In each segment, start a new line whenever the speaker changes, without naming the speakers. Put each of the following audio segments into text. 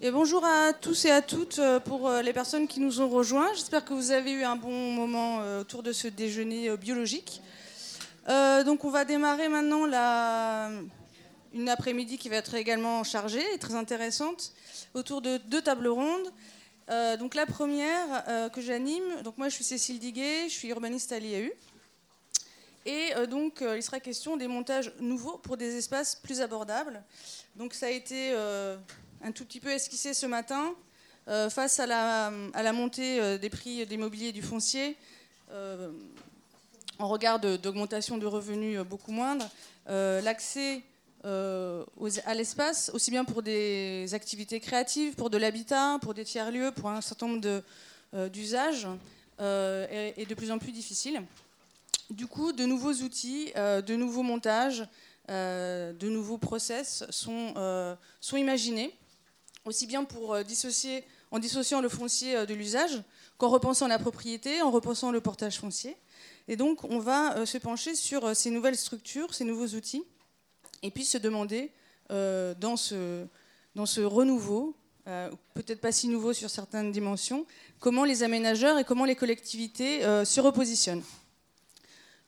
Et bonjour à tous et à toutes euh, pour euh, les personnes qui nous ont rejoints. J'espère que vous avez eu un bon moment euh, autour de ce déjeuner biologique. donc on va démarrer maintenant une après-midi qui va être également chargée et très intéressante autour de deux tables rondes. donc la première que j'anime, donc moi je suis Cécile Diguet, je suis urbaniste à l'IAU. Et donc il sera question des montages nouveaux pour des espaces plus abordables. Donc ça a été un tout petit peu esquissé ce matin. Euh, face à la, montée euh, des prix des mobiliers et du foncier, euh, en regard d'augmentation de, revenus beaucoup moindre, l'accès à l'espace, aussi bien pour des activités créatives, pour de l'habitat, pour des tiers-lieux, pour un certain nombre d'usages, est, de plus en plus difficile. Du coup, de nouveaux outils, de nouveaux montages, de nouveaux process sont imaginés aussi bien pour euh, dissocier, en dissociant le foncier euh, de l'usage qu'en repensant la propriété, en repensant le portage foncier. Et donc, on va euh, se pencher sur ces nouvelles structures, ces nouveaux outils, et puis se demander, dans, ce, dans ce renouveau, peut-être pas si nouveau sur certaines dimensions, comment les aménageurs et comment les collectivités se repositionnent.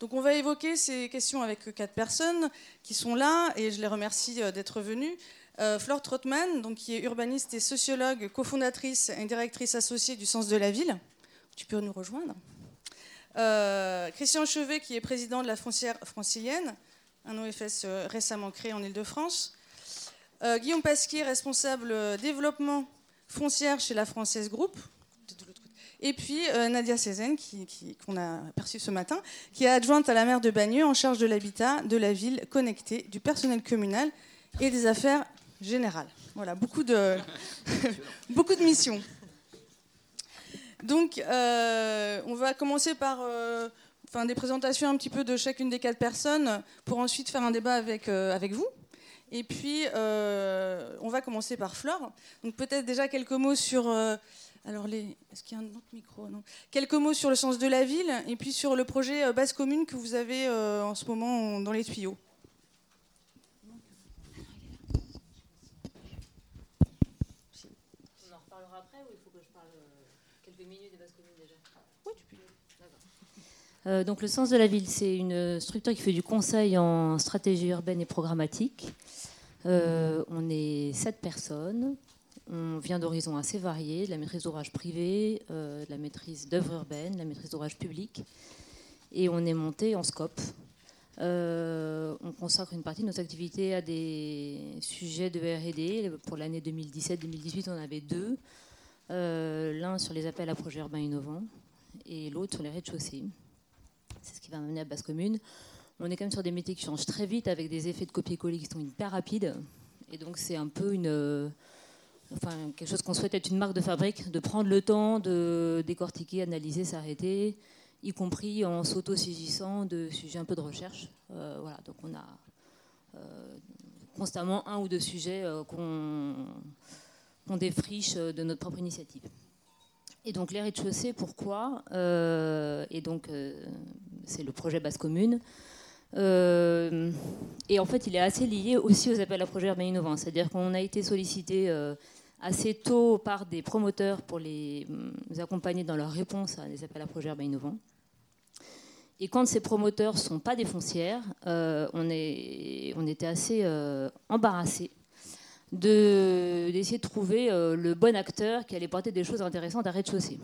Donc on va évoquer ces questions avec quatre personnes qui sont là, et je les remercie d'être venus. Euh, Flore Trotman, donc, qui est urbaniste et sociologue, cofondatrice et directrice associée du Sens de la Ville. Tu peux nous rejoindre. Euh, Christian Chevet, qui est président de la Foncière francilienne, un OFS euh, récemment créé en Ile-de-France. Guillaume Pasquier, responsable développement foncière chez la Française Group. Et puis Nadia Cézanne, qu'on a aperçue ce matin, qui est adjointe à la maire de Bagneux en charge de l'habitat, de la ville connectée, du personnel communal et des affaires général. Voilà, beaucoup de, beaucoup de missions. Donc, euh, on va commencer par euh, enfin, des présentations un petit peu de chacune des quatre personnes pour ensuite faire un débat avec, euh, avec vous. Et puis, on va commencer par Flore. Donc, peut-être déjà quelques mots sur. alors, les... est-ce qu'il y a un autre micro? Quelques mots sur le sens de la ville et puis sur le projet base commune que vous avez en ce moment dans les tuyaux.
Euh, donc le sens de la ville, c'est une structure qui fait du conseil en stratégie urbaine et programmatique. Euh, on est sept personnes. On vient d'horizons assez variés, de la maîtrise d'ouvrage privé, euh, de la maîtrise d'œuvres urbaines, de la maîtrise d'ouvrage public. Et on est monté en scope. On consacre une partie de nos activités à des sujets de RD. Pour l'année 2017-2018, on avait deux. L'un sur les appels à projets urbains innovants et l'autre sur les rez-de-chaussée. C'est ce qui va mener à Basse Commune. On est quand même sur des métiers qui changent très vite avec des effets de copier-coller qui sont hyper rapides. Et donc c'est un peu une, euh, enfin, quelque chose qu'on souhaite être une marque de fabrique, de prendre le temps de décortiquer, analyser, s'arrêter, y compris en s'auto-saisissant de sujets un peu de recherche. Euh, voilà, donc on a euh, constamment un ou deux sujets qu'on défriche de notre propre initiative. Et donc les rez-de-chaussée, pourquoi Et donc c'est le projet Basse Commune. Euh, et en fait, il est assez lié aussi aux appels à projets urbains innovants. C'est-à-dire qu'on a été sollicité euh, assez tôt par des promoteurs pour les, accompagner dans leur réponse à des appels à projets urbains innovants. Et quand ces promoteurs ne sont pas des foncières, euh, on, est, on, était assez embarrassés d'essayer de, trouver le bon acteur qui allait porter des choses intéressantes à rez-de-chaussée.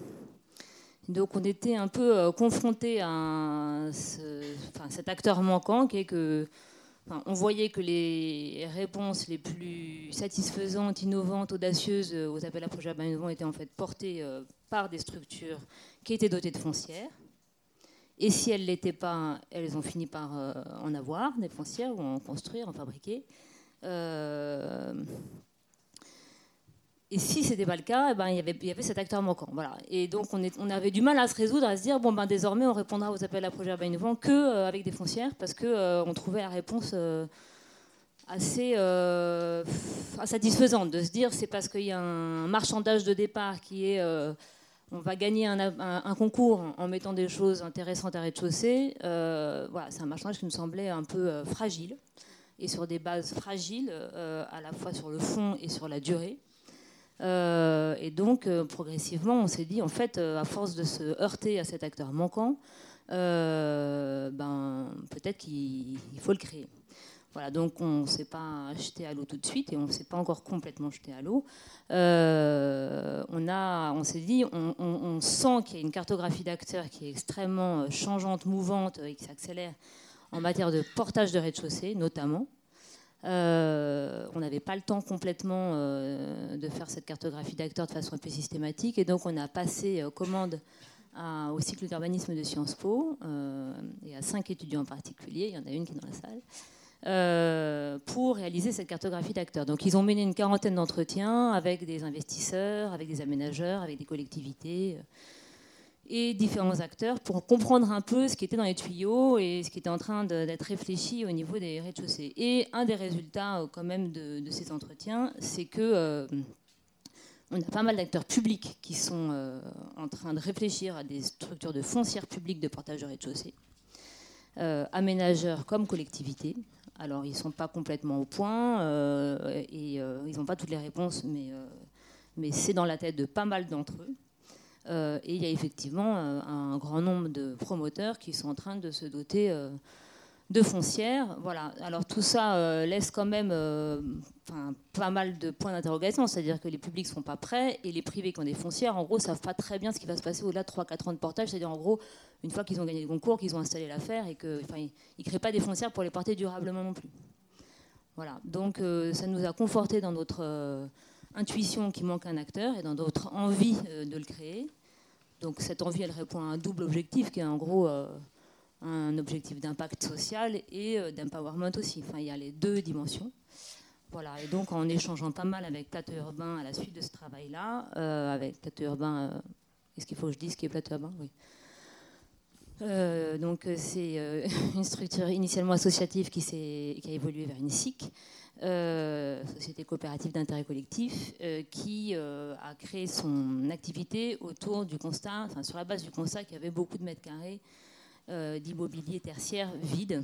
Donc on était un peu euh, confronté à cet acteur manquant qui est que on voyait que les réponses les plus satisfaisantes, innovantes, audacieuses euh, aux appels à projets innovants étaient en fait portées euh, par des structures qui étaient dotées de foncières. Et si elles ne l'étaient pas, elles ont fini par en avoir des foncières ou en construire, en fabriquer. Et si ce n'était pas le cas, eh ben, il, y avait, cet acteur manquant. Voilà. Et donc on, avait du mal à se résoudre, à se dire, bon, ben, désormais on répondra aux appels à projets urbains innovants qu'avec euh, des foncières, parce qu'on euh, trouvait la réponse euh, assez satisfaisante, de se dire, c'est parce qu'il y a un marchandage de départ qui est... on va gagner un, concours en mettant des choses intéressantes à rez-de-chaussée. voilà, c'est un marchandage qui me semblait un peu fragile, et sur des bases fragiles, à la fois sur le fond et sur la durée. et donc, progressivement, on s'est dit, en fait, à force de se heurter à cet acteur manquant, ben, peut-être qu'il faut le créer. Voilà, donc on ne s'est pas jeté à l'eau tout de suite et on ne s'est pas encore complètement jeté à l'eau. Euh, on, on s'est dit, on, sent qu'il y a une cartographie d'acteurs qui est extrêmement euh, changeante, mouvante et qui s'accélère en matière de portage de rez-de-chaussée notamment. Euh, on n'avait pas le temps complètement de faire cette cartographie d'acteurs de façon un peu systématique et donc on a passé commande au cycle d'urbanisme de Sciences Po et à cinq étudiants en particulier, il y en a une qui est dans la salle. Euh, pour réaliser cette cartographie d'acteurs. Donc ils ont mené une quarantaine d'entretiens avec des investisseurs, avec des aménageurs, avec des collectivités euh, et différents acteurs pour comprendre un peu ce qui était dans les tuyaux et ce qui était en train d'être réfléchi au niveau des rez-de-chaussée. Et un des résultats euh, quand même de, ces entretiens, c'est que on a pas mal d'acteurs publics qui sont en train de réfléchir à des structures de foncières publiques de portage de rez-de-chaussée. aménageurs comme collectivités. Alors, ils ne sont pas complètement au point euh, et euh, ils n'ont pas toutes les réponses, mais, euh, mais c'est dans la tête de pas mal d'entre eux. et il y a effectivement un grand nombre de promoteurs qui sont en train de se doter de foncières. Voilà. Alors tout ça laisse quand même pas mal de points d'interrogation, c'est-à-dire que les publics ne sont pas prêts et les privés qui ont des foncières, en gros, ne savent pas très bien ce qui va se passer au-delà de 3-4 ans de portage, c'est-à-dire en gros, une fois qu'ils ont gagné le concours, qu'ils ont installé l'affaire et qu'ils ne créent pas des foncières pour les porter durablement non plus. Voilà, donc euh, ça nous a conforté dans notre euh, intuition qu'il manque un acteur et dans notre envie euh, de le créer. Donc cette envie, elle répond à un double objectif qui est en gros un objectif d'impact social et d'empowerment aussi. Enfin, il y a les deux dimensions. Voilà, et donc en échangeant pas mal avec Plateau Urbain à la suite de ce travail-là, avec Plateau Urbain, est-ce qu'il faut que je dise ce qui est Plateau Urbain? Oui. Euh, donc euh, c'est euh, une structure initialement associative qui, qui a évolué vers une SIC, Société coopérative d'intérêt collectif, qui a créé son activité autour du constat, enfin sur la base du constat qu'il y avait beaucoup de mètres carrés d'immobilier tertiaire vide.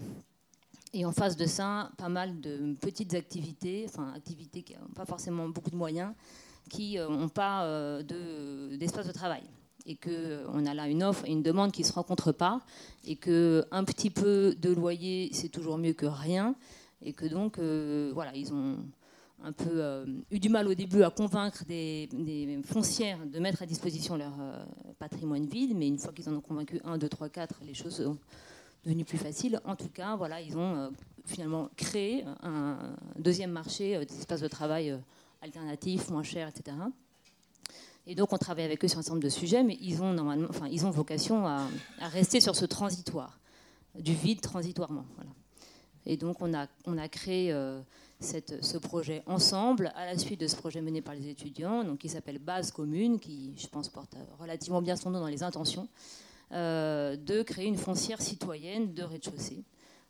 Et en face de ça, pas mal de petites activités, enfin activités qui n'ont pas forcément beaucoup de moyens, qui n'ont pas d'espace de travail. Et qu'on a là une offre et une demande qui ne se rencontrent pas, et qu'un petit peu de loyer, c'est toujours mieux que rien, et que donc, euh, voilà, ils ont un peu euh, eu du mal au début à convaincre des, foncières de mettre à disposition leur euh, patrimoine vide, mais une fois qu'ils en ont convaincu un, deux, trois, quatre, les choses sont devenues plus faciles. En tout cas, voilà, ils ont finalement créé un deuxième marché d'espaces de travail alternatifs, moins chers, etc. Et donc, on travaille avec eux sur un certain nombre de sujets, mais ils ont, normalement, enfin, ils ont vocation à, rester sur ce transitoire, du vide transitoirement. Et donc, on a, on a créé euh, ce projet ensemble, à la suite de ce projet mené par les étudiants, donc, qui s'appelle Base Commune, qui, je pense, porte relativement bien son nom dans les intentions, euh, de créer une foncière citoyenne de rez-de-chaussée,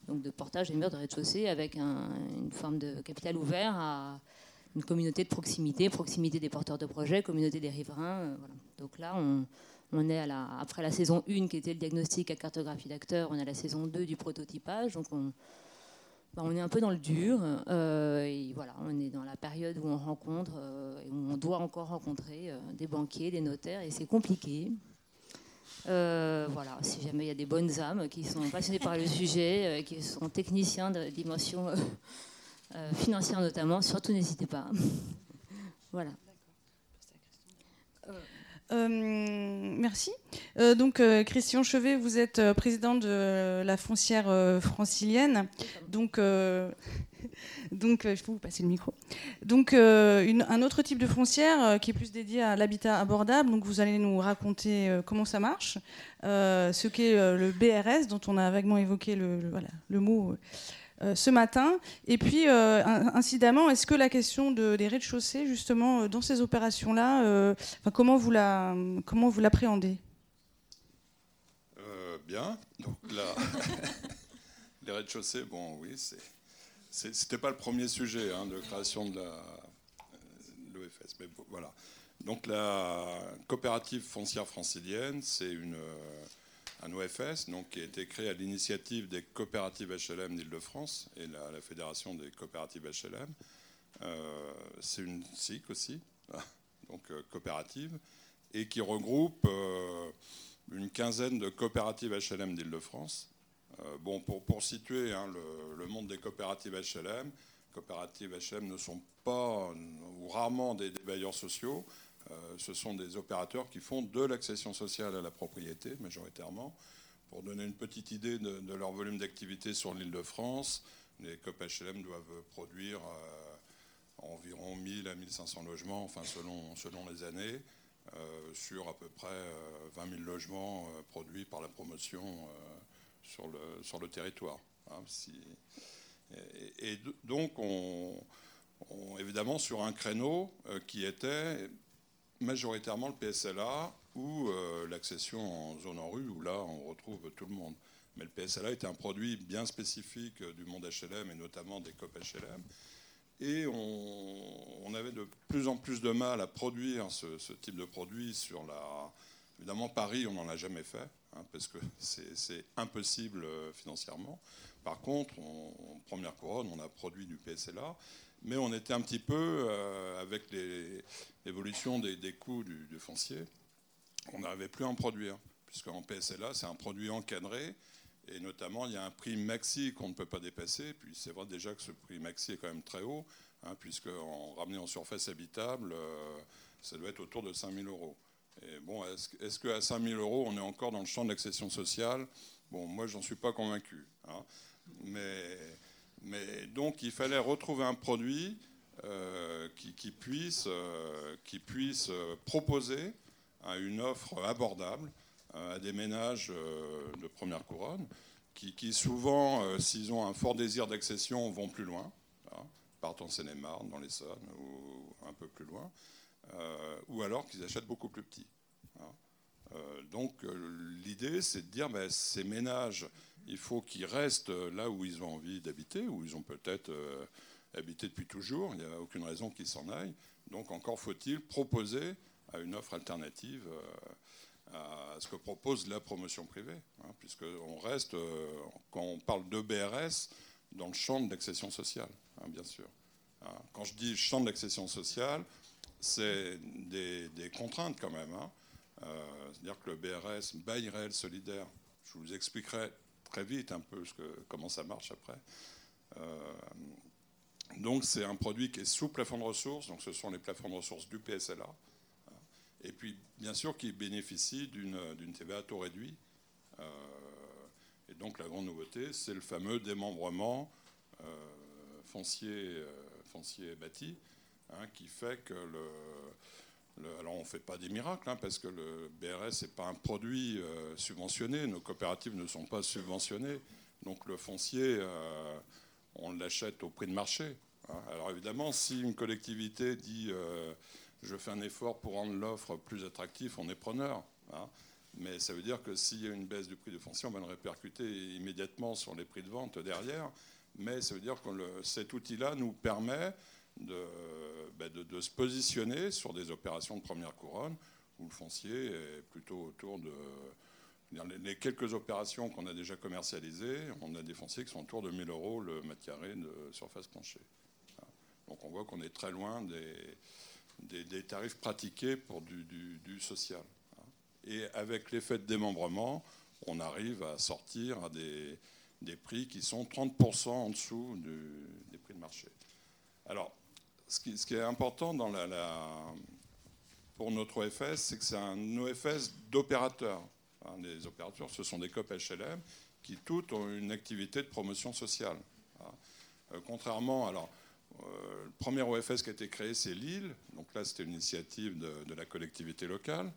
donc de portage des murs de rez-de-chaussée avec une forme de capital ouvert à une communauté de proximité, proximité des porteurs de projets, communauté des riverains. Euh, Donc là, on, est après la saison 1 qui était le diagnostic à cartographie d'acteurs, on à la saison 2 du prototypage. Donc on, bah, on est un peu dans le dur. Euh, et voilà, on est dans la période où on rencontre, euh, et où on doit encore rencontrer des banquiers, des notaires, et c'est compliqué. Voilà, si jamais il y a des bonnes âmes qui sont passionnées par le sujet, qui sont techniciens de dimension euh, financière notamment, surtout n'hésitez pas. voilà.
Euh, merci. Euh, donc, Christian Chevet, vous êtes président de la foncière francilienne. Donc, je peux vous passer le micro. Donc, un autre type de foncière qui est plus dédié à l'habitat abordable. Donc, vous allez nous raconter comment ça marche, ce qu'est le BRS, dont on a vaguement évoqué le, mot euh, ce matin. Et puis, euh, incidemment, est-ce que la question des rez-de-chaussée, justement, euh, dans ces opérations-là, comment vous l'appréhendez?
Bien. Donc là, les rez-de-chaussée, bon, oui, c'était pas le premier sujet hein, de création de l'OFS, mais voilà. Donc la coopérative foncière francilienne, c'est une un OFS donc, qui a été créé à l'initiative des coopératives HLM d'Île-de-France et la, Fédération des coopératives HLM. Euh, c'est une SIC aussi. donc coopérative, et qui regroupe une quinzaine de coopératives HLM d'Île-de-France. bon, pour, pour situer hein, le, monde des coopératives HLM, coopératives HLM ne sont pas ou rarement des, bailleurs sociaux. Ce sont des opérateurs qui font de l'accession sociale à la propriété majoritairement. Pour donner une petite idée de, leur volume d'activité sur l'île de France, les COP HLM doivent produire environ 1000 à 1500 logements, enfin selon, selon les années. Euh, sur à peu près 20 euh, 000 logements euh, produits par la promotion sur, le, sur le territoire. Hein, et, donc, on, évidemment, sur un créneau qui était majoritairement le PSLA ou l'accession en zone en rue, où là, on retrouve tout le monde. Mais le PSLA était un produit bien spécifique du monde HLM et notamment des COP HLM. Et on, avait de plus en plus de mal à produire ce, type de produit sur la. Évidemment, Paris, on n'en a jamais fait, hein, parce que c'est impossible euh, financièrement. Par contre, première couronne, on a produit du PSLA, mais on était un petit peu, euh, avec l'évolution des, coûts du, foncier, on n'arrivait plus à en produire, puisqu'en PSLA, c'est un produit encadré et notamment, il y a un prix maxi qu'on ne peut pas dépasser. Puis c'est vrai déjà que ce prix maxi est quand même très haut, hein, puisque en ramené en surface habitable, euh, ça doit être autour de 5 000 euros. Bon, est-ce, qu'à 5 000 euros, on est encore dans le champ de l'accession sociale? Bon, moi, j'en suis pas convaincu. Hein. Mais, mais, donc, il fallait retrouver un produit euh, qui, puisse, euh, puisse proposer une offre abordable à des ménages euh, de première couronne qui, souvent, euh, s'ils ont un fort désir d'accession, vont plus loin, hein, partent en Seine-et-Marne, dans l'Essonne ou un peu plus loin, euh, ou alors qu'ils achètent beaucoup plus petit. Hein. donc l'idée, c'est de dire, ben, ces ménages, il faut qu'ils restent là où ils ont envie d'habiter, où ils ont peut-être habité depuis toujours, il n'y a aucune raison qu'ils s'en aillent. Donc encore faut-il proposer à une offre alternative à ce que propose la promotion privée, hein, puisqu'on reste, euh, quand on parle de BRS, dans le champ de l'accession sociale, hein, bien sûr. Hein. Quand je dis champ de l'accession sociale, c'est des, contraintes quand même. Euh, c'est-à-dire que le BRS, bail réel solidaire, je vous expliquerai très vite un peu comment ça marche après. Euh, donc c'est un produit qui est sous plafond de ressources, donc ce sont les plafonds de ressources du PSLA et puis bien sûr qui bénéficie d'une TVA à taux réduit. Euh, et donc la grande nouveauté, c'est le fameux démembrement euh, foncier, euh, foncier bâti, hein, qui fait que le, alors on ne fait pas des miracles, hein, parce que le BRS n'est pas un produit subventionné, nos coopératives ne sont pas subventionnées, donc le foncier, on l'achète au prix de marché. Hein. Alors évidemment, si une collectivité dit je fais un effort pour rendre l'offre plus attractive, on est preneur. Hein. Mais ça veut dire que s'il y a une baisse du prix de foncier, on va le répercuter immédiatement sur les prix de vente derrière. Mais ça veut dire que cet outil-là nous permet ben, de, se positionner sur des opérations de première couronne où le foncier est plutôt autour de. Les quelques opérations qu'on a déjà commercialisées, on a des fonciers qui sont autour de 1000 euros le mètre carré de surface plancher. Hein. Donc on voit qu'on est très loin des, des, tarifs pratiqués pour du, social. Hein. Et avec l'effet de démembrement, on arrive à sortir à des, prix qui sont 30% en dessous des prix de marché. Alors, ce qui, est important pour notre OFS, c'est que c'est un OFS d'opérateurs. Hein. les opérateurs, ce sont des COP HLM qui toutes ont une activité de promotion sociale. Hein. Euh, contrairement, alors, euh, le premier OFS qui a été créé, c'est Lille. Donc là, c'était une initiative de, la collectivité locale.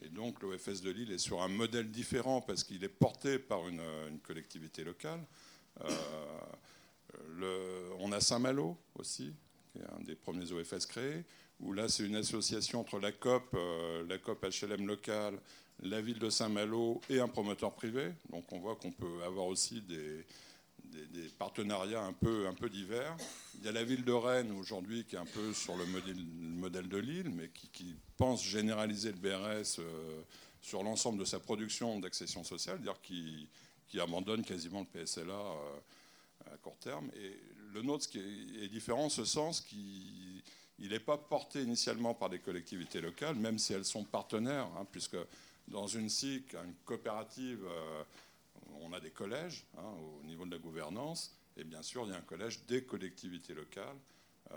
Et donc l'OFS de Lille est sur un modèle différent parce qu'il est porté par une, collectivité locale. Euh, on a Saint-Malo aussi, qui est un des premiers OFS créés, où là c'est une association entre la COP, euh, la COP HLM locale, la ville de Saint-Malo et un promoteur privé. Donc on voit qu'on peut avoir aussi des, partenariats un peu, divers. Il y a la ville de Rennes aujourd'hui qui est un peu sur le modèle, de Lille, mais qui, pense généraliser le BRS euh, sur l'ensemble de sa production d'accession sociale, c'est-à-dire qui, abandonne quasiment le PSLA euh, à court terme. Le nôtre est, différent en ce sens qu'il il n'est pas porté initialement par des collectivités locales, même si elles sont partenaires, hein, puisque dans une SIC, une coopérative, euh, on a des collèges hein, au niveau de la gouvernance, et bien sûr, il y a un collège des collectivités locales, euh,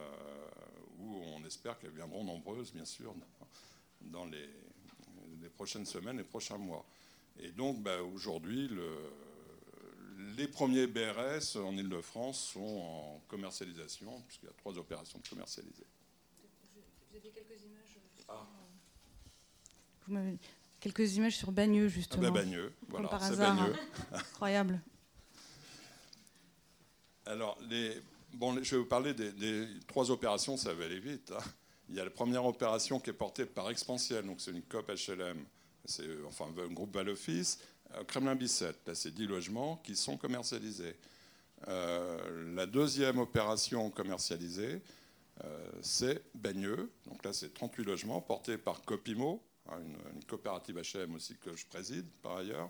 où on espère qu'elles viendront nombreuses, bien sûr, dans les, prochaines semaines et prochains mois. Et donc, bah, aujourd'hui, les premiers BRS en Ile-de-France sont en commercialisation, puisqu'il y a trois opérations de commercialisées. Vous avez quelques
images ah. quelques images sur Bagneux, justement. Ah
ben Bagneux, voilà,
par hasard. Bagneux. Incroyable.
Alors, les, bon, je vais vous parler des, trois opérations, ça va aller vite. Hein. Il y a la première opération qui est portée par Expansiel, donc c'est une COP HLM, c'est enfin un groupe Val-Office, euh, Kremlin-Bicêtre. Là, c'est 10 logements qui sont commercialisés. Euh, la deuxième opération commercialisée, euh, c'est Bagneux. Donc là, c'est 38 logements portés par Copimo, hein, une, coopérative HM aussi que je préside par ailleurs,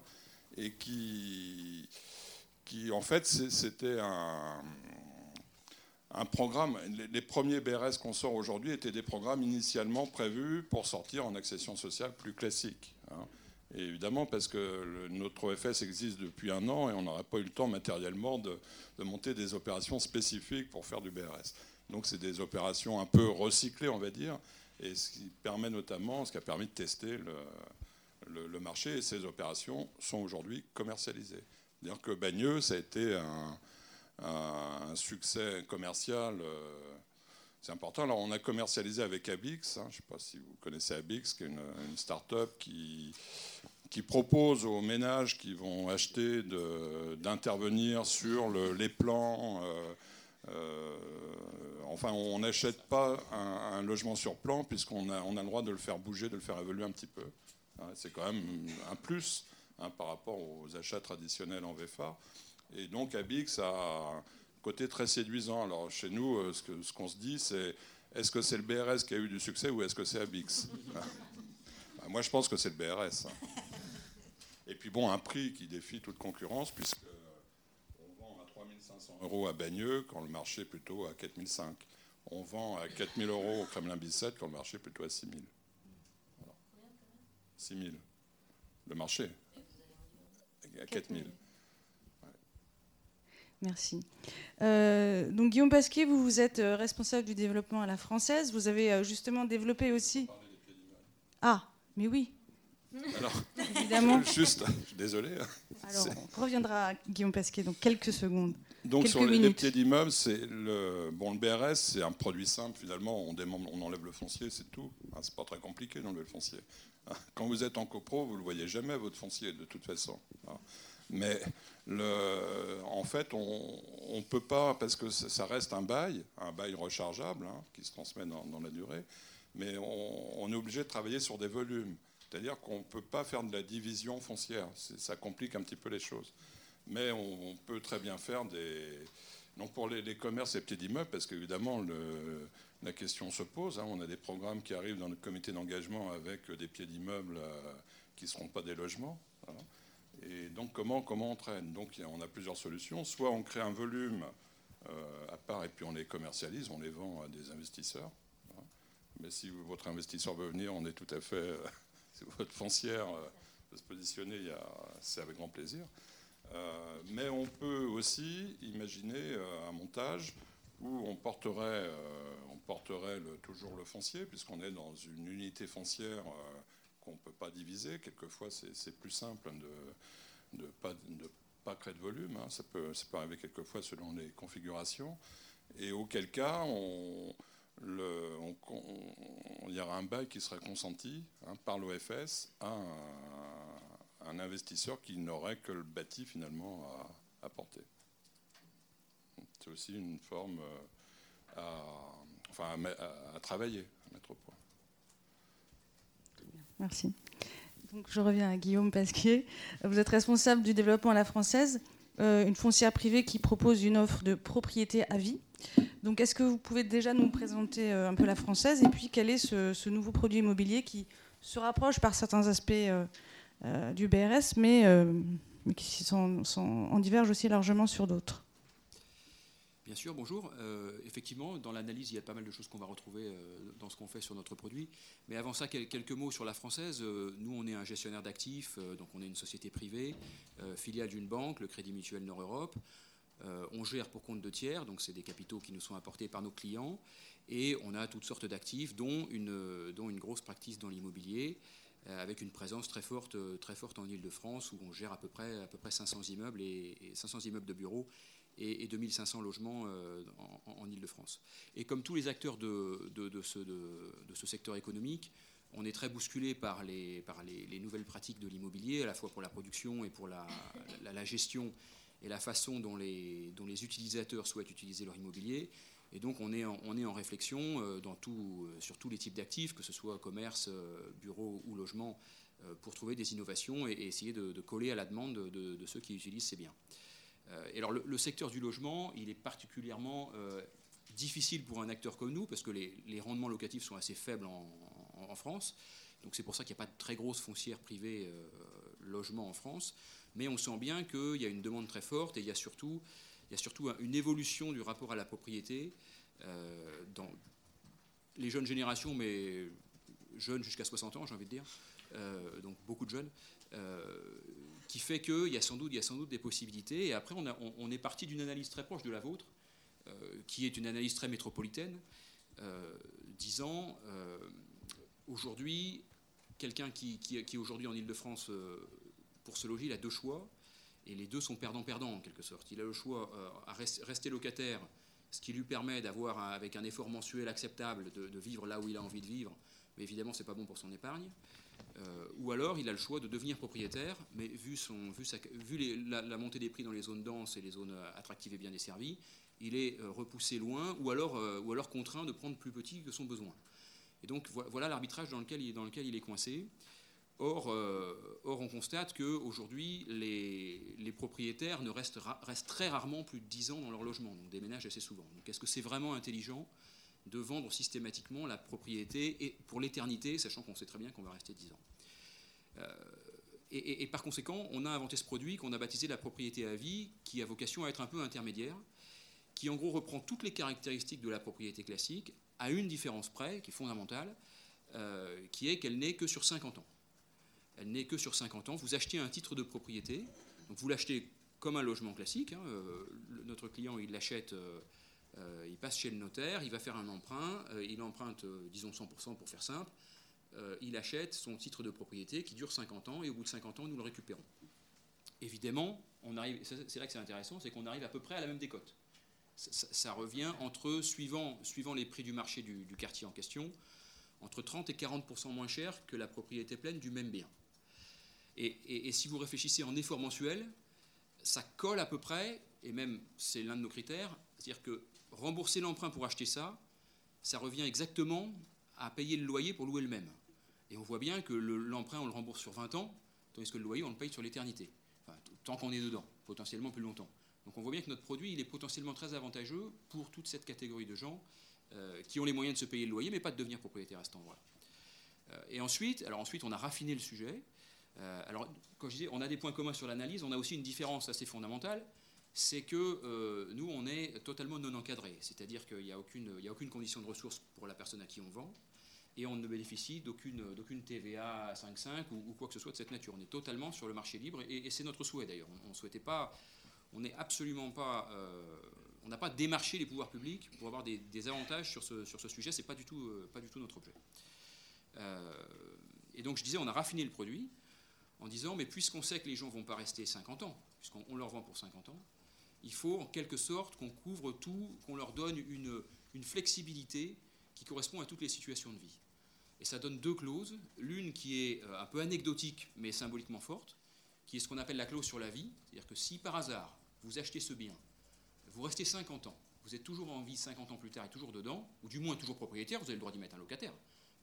et qui, en fait, c'était un, un programme. Les, premiers BRS qu'on sort aujourd'hui étaient des programmes initialement prévus pour sortir en accession sociale plus classique. Hein. Évidemment, parce que notre OFS existe depuis un an et on n'aurait pas eu le temps matériellement de, de monter des opérations spécifiques pour faire du BRS. Donc c'est des opérations un peu recyclées, on va dire, et ce qui permet notamment, ce qui a permis de tester le, marché, et ces opérations sont aujourd'hui commercialisées. C'est-à-dire que Bagneux, ça a été un, succès commercial. Euh, c'est important. Alors, on a commercialisé avec Abix. Hein, je ne sais pas si vous connaissez Abix, qui est une, start-up qui, propose aux ménages qui vont acheter d'intervenir sur les plans. Euh, euh, enfin, on n'achète pas un, logement sur plan puisqu'on a, le droit de le faire bouger, de le faire évoluer un petit peu. Hein, c'est quand même un plus hein, par rapport aux achats traditionnels en VFA. Et donc, Abix a côté très séduisant. Alors, chez nous, euh, ce, ce qu'on se dit, c'est est-ce que c'est le BRS qui a eu du succès ou est-ce que c'est Abix bah, Moi, je pense que c'est le BRS. Hein. Et puis, bon, un prix qui défie toute concurrence, puisque euros à Bagneux quand le marché est plutôt à 4005. On vend à 4000 euros au Kremlin-Bicêtre quand le marché est plutôt à 6000. Voilà. 6000. Le marché. À 4000.
Merci. Euh, donc Guillaume Pasquier, vous, vous êtes euh, responsable du développement à la française. Vous avez euh, justement développé aussi. Ah, mais oui.
Alors, évidemment. Juste, je suis désolé.
Alors, on reviendra à Guillaume Pasquier dans quelques secondes.
Donc sur les, pieds d'immeuble, c'est le bon le BRS, c'est un produit simple finalement. On, on enlève le foncier, c'est tout. Hein, c'est pas très compliqué d'enlever le foncier. Hein, quand vous êtes en copro, vous le voyez jamais votre foncier de toute façon. Hein. Mais en fait, on ne peut pas parce que ça reste un bail, un bail rechargeable qui se transmet dans, la durée. Mais on, est obligé de travailler sur des volumes. C'est-à-dire qu'on ne peut pas faire de la division foncière. Ça complique un petit peu les choses mais on, peut très bien faire des. Donc pour les, commerces et petits immeubles, parce qu'évidemment, la question se pose. Hein. on a des programmes qui arrivent dans le comité d'engagement avec des pieds d'immeubles euh, qui ne seront pas des logements. Et donc, comment, comment on traîne? Donc, on a plusieurs solutions. Soit on crée un volume euh, à part et puis on les commercialise, on les vend à des investisseurs. Mais si votre investisseur veut venir, on est tout à fait. Euh, si votre foncière veut se positionner, c'est avec grand plaisir. Euh, mais on peut aussi imaginer euh, un montage où on porterait, euh, on porterait toujours le foncier, puisqu'on est dans une unité foncière qu'on ne peut pas diviser. Quelquefois, c'est plus simple de ne pas, créer de volume. Hein. Ça, peut, arriver quelquefois selon les configurations. Et auquel cas, il y aura un bail qui serait consenti hein, par l'OFS à un, investisseur qui n'aurait que le bâti finalement à apporter. C'est aussi une forme euh, à, enfin, à, travailler, à.
Merci. Donc, je reviens à Guillaume Pasquier. Vous êtes responsable du développement à la française, euh, une foncière privée qui propose une offre de propriété à vie. Donc, est-ce que vous pouvez déjà nous présenter euh, un peu la française et puis quel est ce, nouveau produit immobilier qui se rapproche par certains aspects euh, du BRS, mais, qui sont, en divergent aussi largement sur d'autres?
Bien sûr, bonjour. Euh, effectivement, dans l'analyse, il y a pas mal de choses qu'on va retrouver euh, dans ce qu'on fait sur notre produit. Mais avant ça, quelques mots sur la française. Euh, nous, on est un gestionnaire d'actifs, donc on est une société privée, filiale d'une banque, le Crédit Mutuel Nord-Europe. on gère pour compte de tiers, donc c'est des capitaux qui nous sont apportés par nos clients. Et on a toutes sortes d'actifs, dont une, dont une grosse pratique dans l'immobilier, avec une présence très forte, très forte en Ile-de-France, où on gère à peu près, à peu près 500 immeubles et 500 immeubles de bureaux et, 2500 logements euh, en, Ile-de-France. Et comme tous les acteurs de, ce, secteur économique, on est très bousculé par, les, nouvelles pratiques de l'immobilier, à la fois pour la production et pour la, gestion et la façon dont les, utilisateurs souhaitent utiliser leur immobilier. Et donc on est en, réflexion euh, euh, sur tous les types d'actifs, que ce soit commerce, bureau ou logement, pour trouver des innovations et, essayer de, coller à la demande de, ceux qui utilisent ces biens. Euh, alors le, secteur du logement, il est particulièrement euh, difficile pour un acteur comme nous, parce que les, rendements locatifs sont assez faibles en, France. Donc c'est pour ça qu'il n'y a pas de très grosse foncière privée euh, logement en France. Mais on sent bien qu'il y a une demande très forte et il y a surtout, il y a surtout une évolution du rapport à la propriété dans les jeunes générations, mais jeunes jusqu'à 60 ans, j'ai envie de dire, donc beaucoup de jeunes, qui fait qu'il y, a sans doute, y a sans doute des possibilités. Et après, on, est parti d'une analyse très proche de la vôtre, euh, qui est une analyse très métropolitaine, euh, disant euh, aujourd'hui, quelqu'un qui, est aujourd'hui en Ile-de-France pour se loger, il a deux choix, et les deux sont perdants-perdants en quelque sorte. Il a le choix à rester locataire, ce qui lui permet d'avoir, avec un effort mensuel acceptable, de, de, vivre là où il a envie de vivre, mais évidemment, ce n'est pas bon pour son épargne. Euh, ou alors il a le choix de devenir propriétaire, mais vu, son, vu, vu la, montée des prix dans les zones denses et les zones euh, attractives et bien desservies, il est euh, repoussé loin ou alors, ou alors contraint de prendre plus petit que son besoin. Et donc voilà l'arbitrage dans lequel, il, dans lequel il est coincé. Or, or on constate qu'aujourd'hui, les, les propriétaires ne restent, restent, très rarement plus de 10 ans dans leur logement, donc déménagent assez souvent. Donc est-ce que c'est vraiment intelligent? De vendre systématiquement la propriété et pour l'éternité, sachant qu'on sait très bien qu'on va rester 10 ans. Euh, et, par conséquent, on a inventé ce produit qu'on a baptisé la propriété à vie, qui a vocation à être un peu intermédiaire, qui en gros reprend toutes les caractéristiques de la propriété classique, à une différence près, qui est fondamentale, euh, qui est qu'elle n'est que sur 50 ans. Elle n'est que sur 50 ans. Vous achetez un titre de propriété, donc vous l'achetez comme un logement classique. Hein, euh, notre client, il l'achète euh, il passe chez le notaire, il va faire un emprunt, euh, il emprunte, euh, disons 100% pour faire simple, il achète son titre de propriété qui dure 50 ans et au bout de 50 ans, nous le récupérons. Évidemment, c'est là que c'est intéressant, c'est qu'on arrive à peu près à la même décote. Ça, revient entre, suivant, suivant les prix du marché du, quartier en question, entre 30 et 40% moins cher que la propriété pleine du même bien. Et, et, si vous réfléchissez en effort mensuel, ça colle à peu près, et même c'est l'un de nos critères, c'est-à-dire que rembourser l'emprunt pour acheter ça, ça revient exactement à payer le loyer pour louer le même. Et on voit bien que l'emprunt, on le rembourse sur 20 ans, tandis que le loyer, on le paye sur l'éternité. tant qu'on est dedans, potentiellement plus longtemps. Donc on voit bien que notre produit, il est potentiellement très avantageux pour toute cette catégorie de gens euh, qui ont les moyens de se payer le loyer, mais pas de devenir propriétaire à cet endroit. Euh, et ensuite, alors ensuite, on a raffiné le sujet. Euh, alors, quand je disais, on a des points communs sur l'analyse, on a aussi une différence assez fondamentale c'est que euh, nous, on est totalement non encadré, c'est-à-dire qu'il n'y a, aucune, condition de ressources pour la personne à qui on vend, et on ne bénéficie d'aucune TVA à 5,5 ou, quoi que ce soit de cette nature. On est totalement sur le marché libre, et, c'est notre souhait d'ailleurs. On, on absolument pas, euh, on n'a pas démarché les pouvoirs publics pour avoir des, avantages sur ce, sur ce sujet, c'est pas, du tout, euh, pas du tout notre objet. et donc je disais, on a raffiné le produit en disant, mais puisqu'on sait que les gens vont pas rester 50 ans, puisqu'on leur vend pour 50 ans, il faut en quelque sorte qu'on couvre tout, qu'on leur donne une, flexibilité qui correspond à toutes les situations de vie. Et ça donne deux clauses, l'une qui est euh, un peu anecdotique mais symboliquement forte, qui est ce qu'on appelle la clause sur la vie, c'est-à-dire que si par hasard vous achetez ce bien, vous restez 50 ans, vous êtes toujours en vie 50 ans plus tard et toujours dedans, ou du moins toujours propriétaire, vous avez le droit d'y mettre un locataire,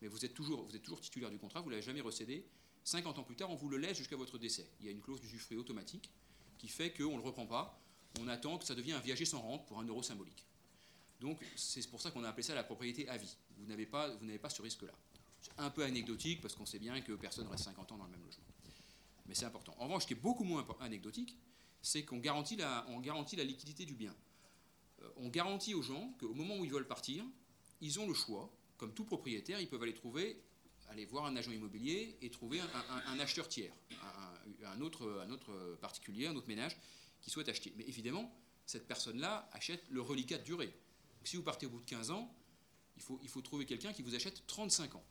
mais vous êtes toujours, vous êtes toujours titulaire du contrat, vous ne l'avez jamais recédé, 50 ans plus tard, on vous le laisse jusqu'à votre décès. Il y a une clause d'usufruit automatique qui fait qu'on ne le reprend pas, on attend que ça devienne un viager sans rente pour un euro symbolique. Donc c'est pour ça qu'on a appelé ça la propriété à vie. Vous n'avez pas, vous n'avez pas ce risque-là. C'est un peu anecdotique parce qu'on sait bien que personne reste 50 ans dans le même logement. Mais c'est important. En revanche, ce qui est beaucoup moins anecdotique, c'est qu'on garantit la, on garantit la liquidité du bien. on garantit aux gens qu'au moment où ils veulent partir, ils ont le choix, comme tout propriétaire, ils peuvent aller trouver, aller voir un agent immobilier et trouver un, acheteur tiers, un, autre, un autre particulier, un autre ménage qui souhaite acheter. Mais évidemment, cette personne-là achète le reliquat de durée. si vous partez au bout de 15 ans, il faut, il faut trouver quelqu'un qui vous achète 35 ans.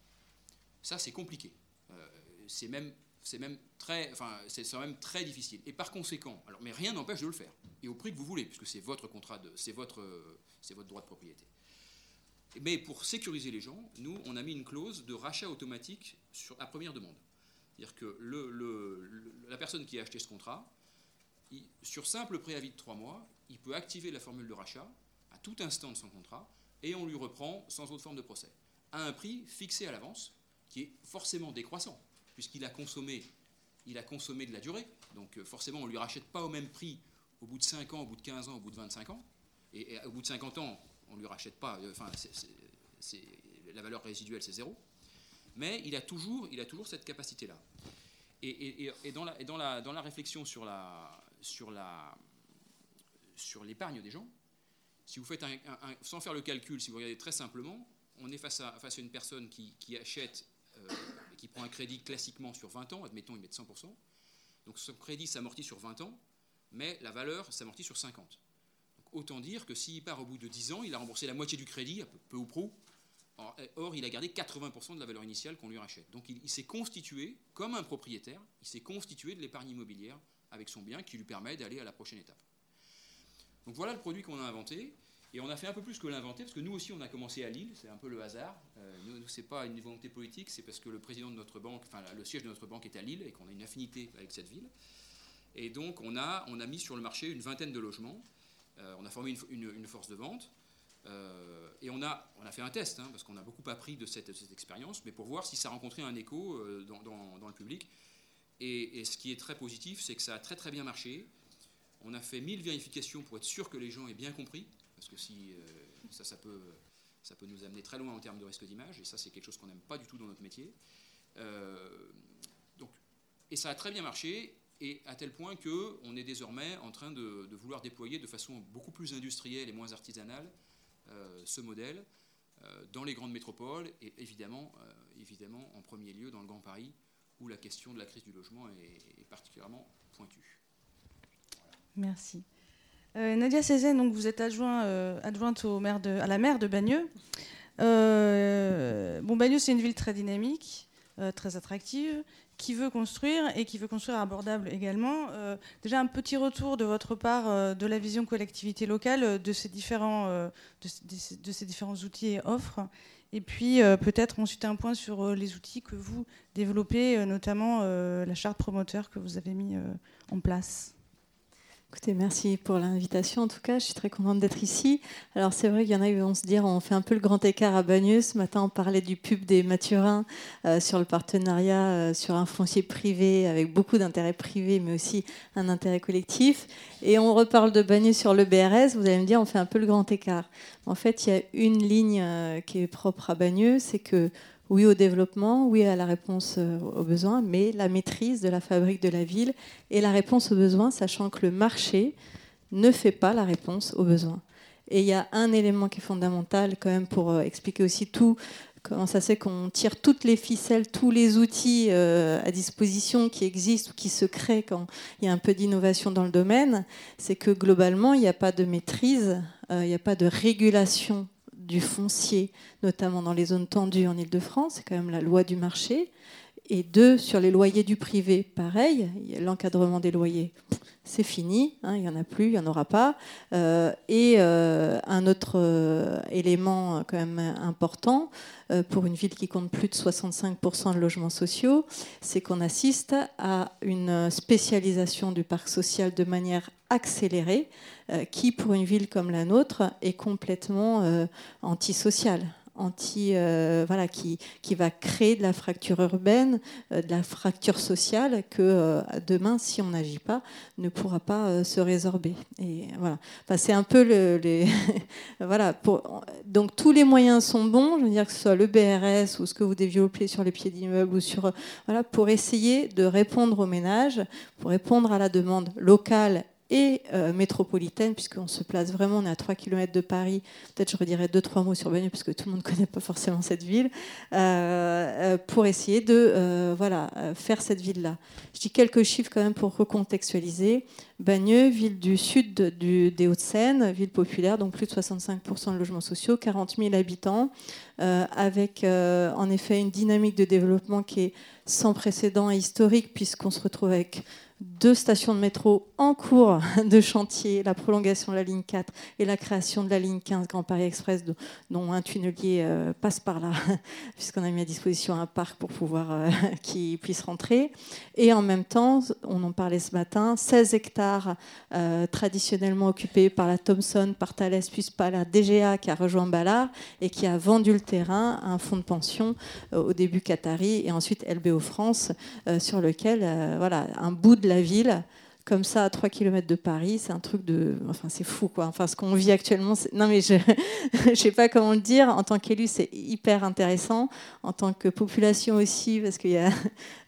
Ça, c'est compliqué. Euh, c'est même, même, très, enfin, c'est même très difficile. Et par conséquent, alors, mais rien n'empêche de le faire. Et au prix que vous voulez, puisque c'est votre contrat, c'est votre, c'est votre droit de propriété. Mais pour sécuriser les gens, nous, on a mis une clause de rachat automatique sur première demande. C'est-à-dire que la personne qui a acheté ce contrat, sur simple préavis de trois mois, il peut activer la formule de rachat à tout instant de son contrat et on lui reprend sans autre forme de procès, à un prix fixé à l'avance, qui est forcément décroissant, puisqu'il a consommé, il a consommé de la durée. Donc euh, forcément, on ne lui rachète pas au même prix au bout de 5 ans, au bout de 15 ans, au bout de 25 ans. Et, au bout de 50 ans, on ne lui rachète pas, euh, enfin, la valeur résiduelle, c'est zéro. Mais il a toujours, il a toujours cette capacité-là. Et, dans, la, dans, la, dans la réflexion sur la, sur la sur l'épargne des gens, si vous faites un, sans faire le calcul, si vous regardez très simplement, on est face à, face à une personne qui, achète, euh, qui prend un crédit classiquement sur 20 ans, admettons il met 100%, donc son crédit s'amortit sur 20 ans, mais la valeur s'amortit sur 50. Autant dire que s'il part au bout de 10 ans, il a remboursé la moitié du crédit, peu, ou prou, or, il a gardé 80% de la valeur initiale qu'on lui rachète. Donc il s'est constitué, comme un propriétaire, il s'est constitué de l'épargne immobilière avec son bien qui lui permet d'aller à la prochaine étape. Donc voilà le produit qu'on a inventé. Et on a fait un peu plus que l'inventer, parce que nous aussi, on a commencé à Lille, c'est un peu le hasard. Euh, ce n'est pas une volonté politique, c'est parce que le siège de notre banque est à Lille et qu'on a une affinité avec cette ville. Et donc, on a mis sur le marché une vingtaine de logements. Euh, on a formé une, force de vente. Euh, et on a, on a fait un test, hein, parce qu'on a beaucoup appris de cette, expérience, mais pour voir si ça rencontrait un écho dans, dans le public. Et, ce qui est très positif, c'est que ça a très très bien marché. On a fait 1000 vérifications pour être sûr que les gens aient bien compris, parce que si, euh, ça, ça peut, ça peut nous amener très loin en termes de risque d'image, et ça c'est quelque chose qu'on n'aime pas du tout dans notre métier. Euh, donc, et ça a très bien marché, et à tel point qu'on est désormais en train de, vouloir déployer de façon beaucoup plus industrielle et moins artisanale euh, ce modèle dans les grandes métropoles, et évidemment, évidemment en premier lieu dans le Grand Paris, où la question de la crise du logement est, particulièrement pointue.
Merci. Euh, Nadia Cézanne, donc vous êtes adjoint, euh, adjointe au maire de, à la maire de Bagneux. Euh, bon, Bagneux, c'est une ville très dynamique, très attractive, qui veut construire et qui veut construire abordable également. déjà, un petit retour de votre part de la vision collectivité locale de ces différents, de, ces différents outils et offres et puis euh, peut-être ensuite un point sur euh, les outils que vous développez, euh, notamment la charte promoteur que vous avez mis en place.
Écoutez, merci pour l'invitation. En tout cas, je suis très contente d'être ici. Alors, c'est vrai qu'il y en a qui vont se dire, on fait un peu le grand écart à Bagneux. Ce matin, on parlait du pub des Mathurins euh, sur le partenariat euh, sur un foncier privé avec beaucoup d'intérêts privés, mais aussi un intérêt collectif. Et on reparle de Bagneux sur le BRS. Vous allez me dire, on fait un peu le grand écart. En fait, il y a une ligne euh, qui est propre à Bagneux, c'est que oui au développement, oui à la réponse euh, aux besoins, mais la maîtrise de la fabrique de la ville et la réponse aux besoins, sachant que le marché ne fait pas la réponse aux besoins. Et il y a un élément qui est fondamental quand même pour euh, expliquer aussi tout, comment ça se qu'on tire toutes les ficelles, tous les outils euh, à disposition qui existent ou qui se créent quand il y a un peu d'innovation dans le domaine, c'est que globalement, il n'y a pas de maîtrise, il n'y a pas de régulation du foncier, notamment dans les zones tendues en Ile-de-France, c'est quand même la loi du marché. Et deux, sur les loyers du privé, pareil, l'encadrement des loyers, c'est fini, hein, il n'y en a plus, il n'y en aura pas. Euh, et euh, un autre euh, élément quand même important, pour une ville qui compte plus de 65% de logements sociaux, c'est qu'on assiste à une spécialisation du parc social de manière accélérée, qui pour une ville comme la nôtre est complètement antisociale anti, euh, voilà, qui, qui va créer de la fracture urbaine, euh, de la fracture sociale que euh, demain, si on n'agit pas, ne pourra pas se résorber. Et voilà, enfin, c'est un peu le, les voilà. Donc tous les moyens sont bons, je veux dire que ce soit le BRS ou ce que vous développez sur les pieds d'immeuble ou sur voilà, pour essayer de répondre aux ménages, pour répondre à la demande locale et euh, métropolitaine, puisqu'on se place vraiment, on est à 3 km de Paris. Peut-être je redirai deux, trois mots sur Bagneux, parce que tout le monde ne connaît pas forcément cette ville, euh, pour essayer de voilà, faire cette ville-là. Je dis quelques chiffres quand même pour recontextualiser. Bagneux, ville du sud des Hauts-de-Seine, ville populaire, donc plus de 65% de logements sociaux, 40 000 habitants, avec en effet une dynamique de développement qui est sans précédent et historique, puisqu'on se retrouve avec deux stations de métro en cours de chantier, la prolongation de la ligne 4 et la création de la ligne 15 Grand Paris Express, dont un tunnelier euh, passe par là, puisqu'on a mis à disposition un parc pour pouvoir euh, qu'il puisse rentrer. Et en même temps, on en parlait ce matin, 16 hectares euh, traditionnellement occupés par la Thomson, par Thales, puis par la DGA qui a rejoint Ballard et qui a vendu le terrain à un fonds de pension au début Qatari et ensuite LBO France, sur lequel voilà, un bout de la ville comme ça à 3 km de Paris, c'est un truc de. Enfin, c'est fou, quoi. Enfin, ce qu'on vit actuellement, non, mais je ne sais pas comment le dire. En tant qu'élu, c'est hyper intéressant. En tant que population aussi, parce qu'il y a.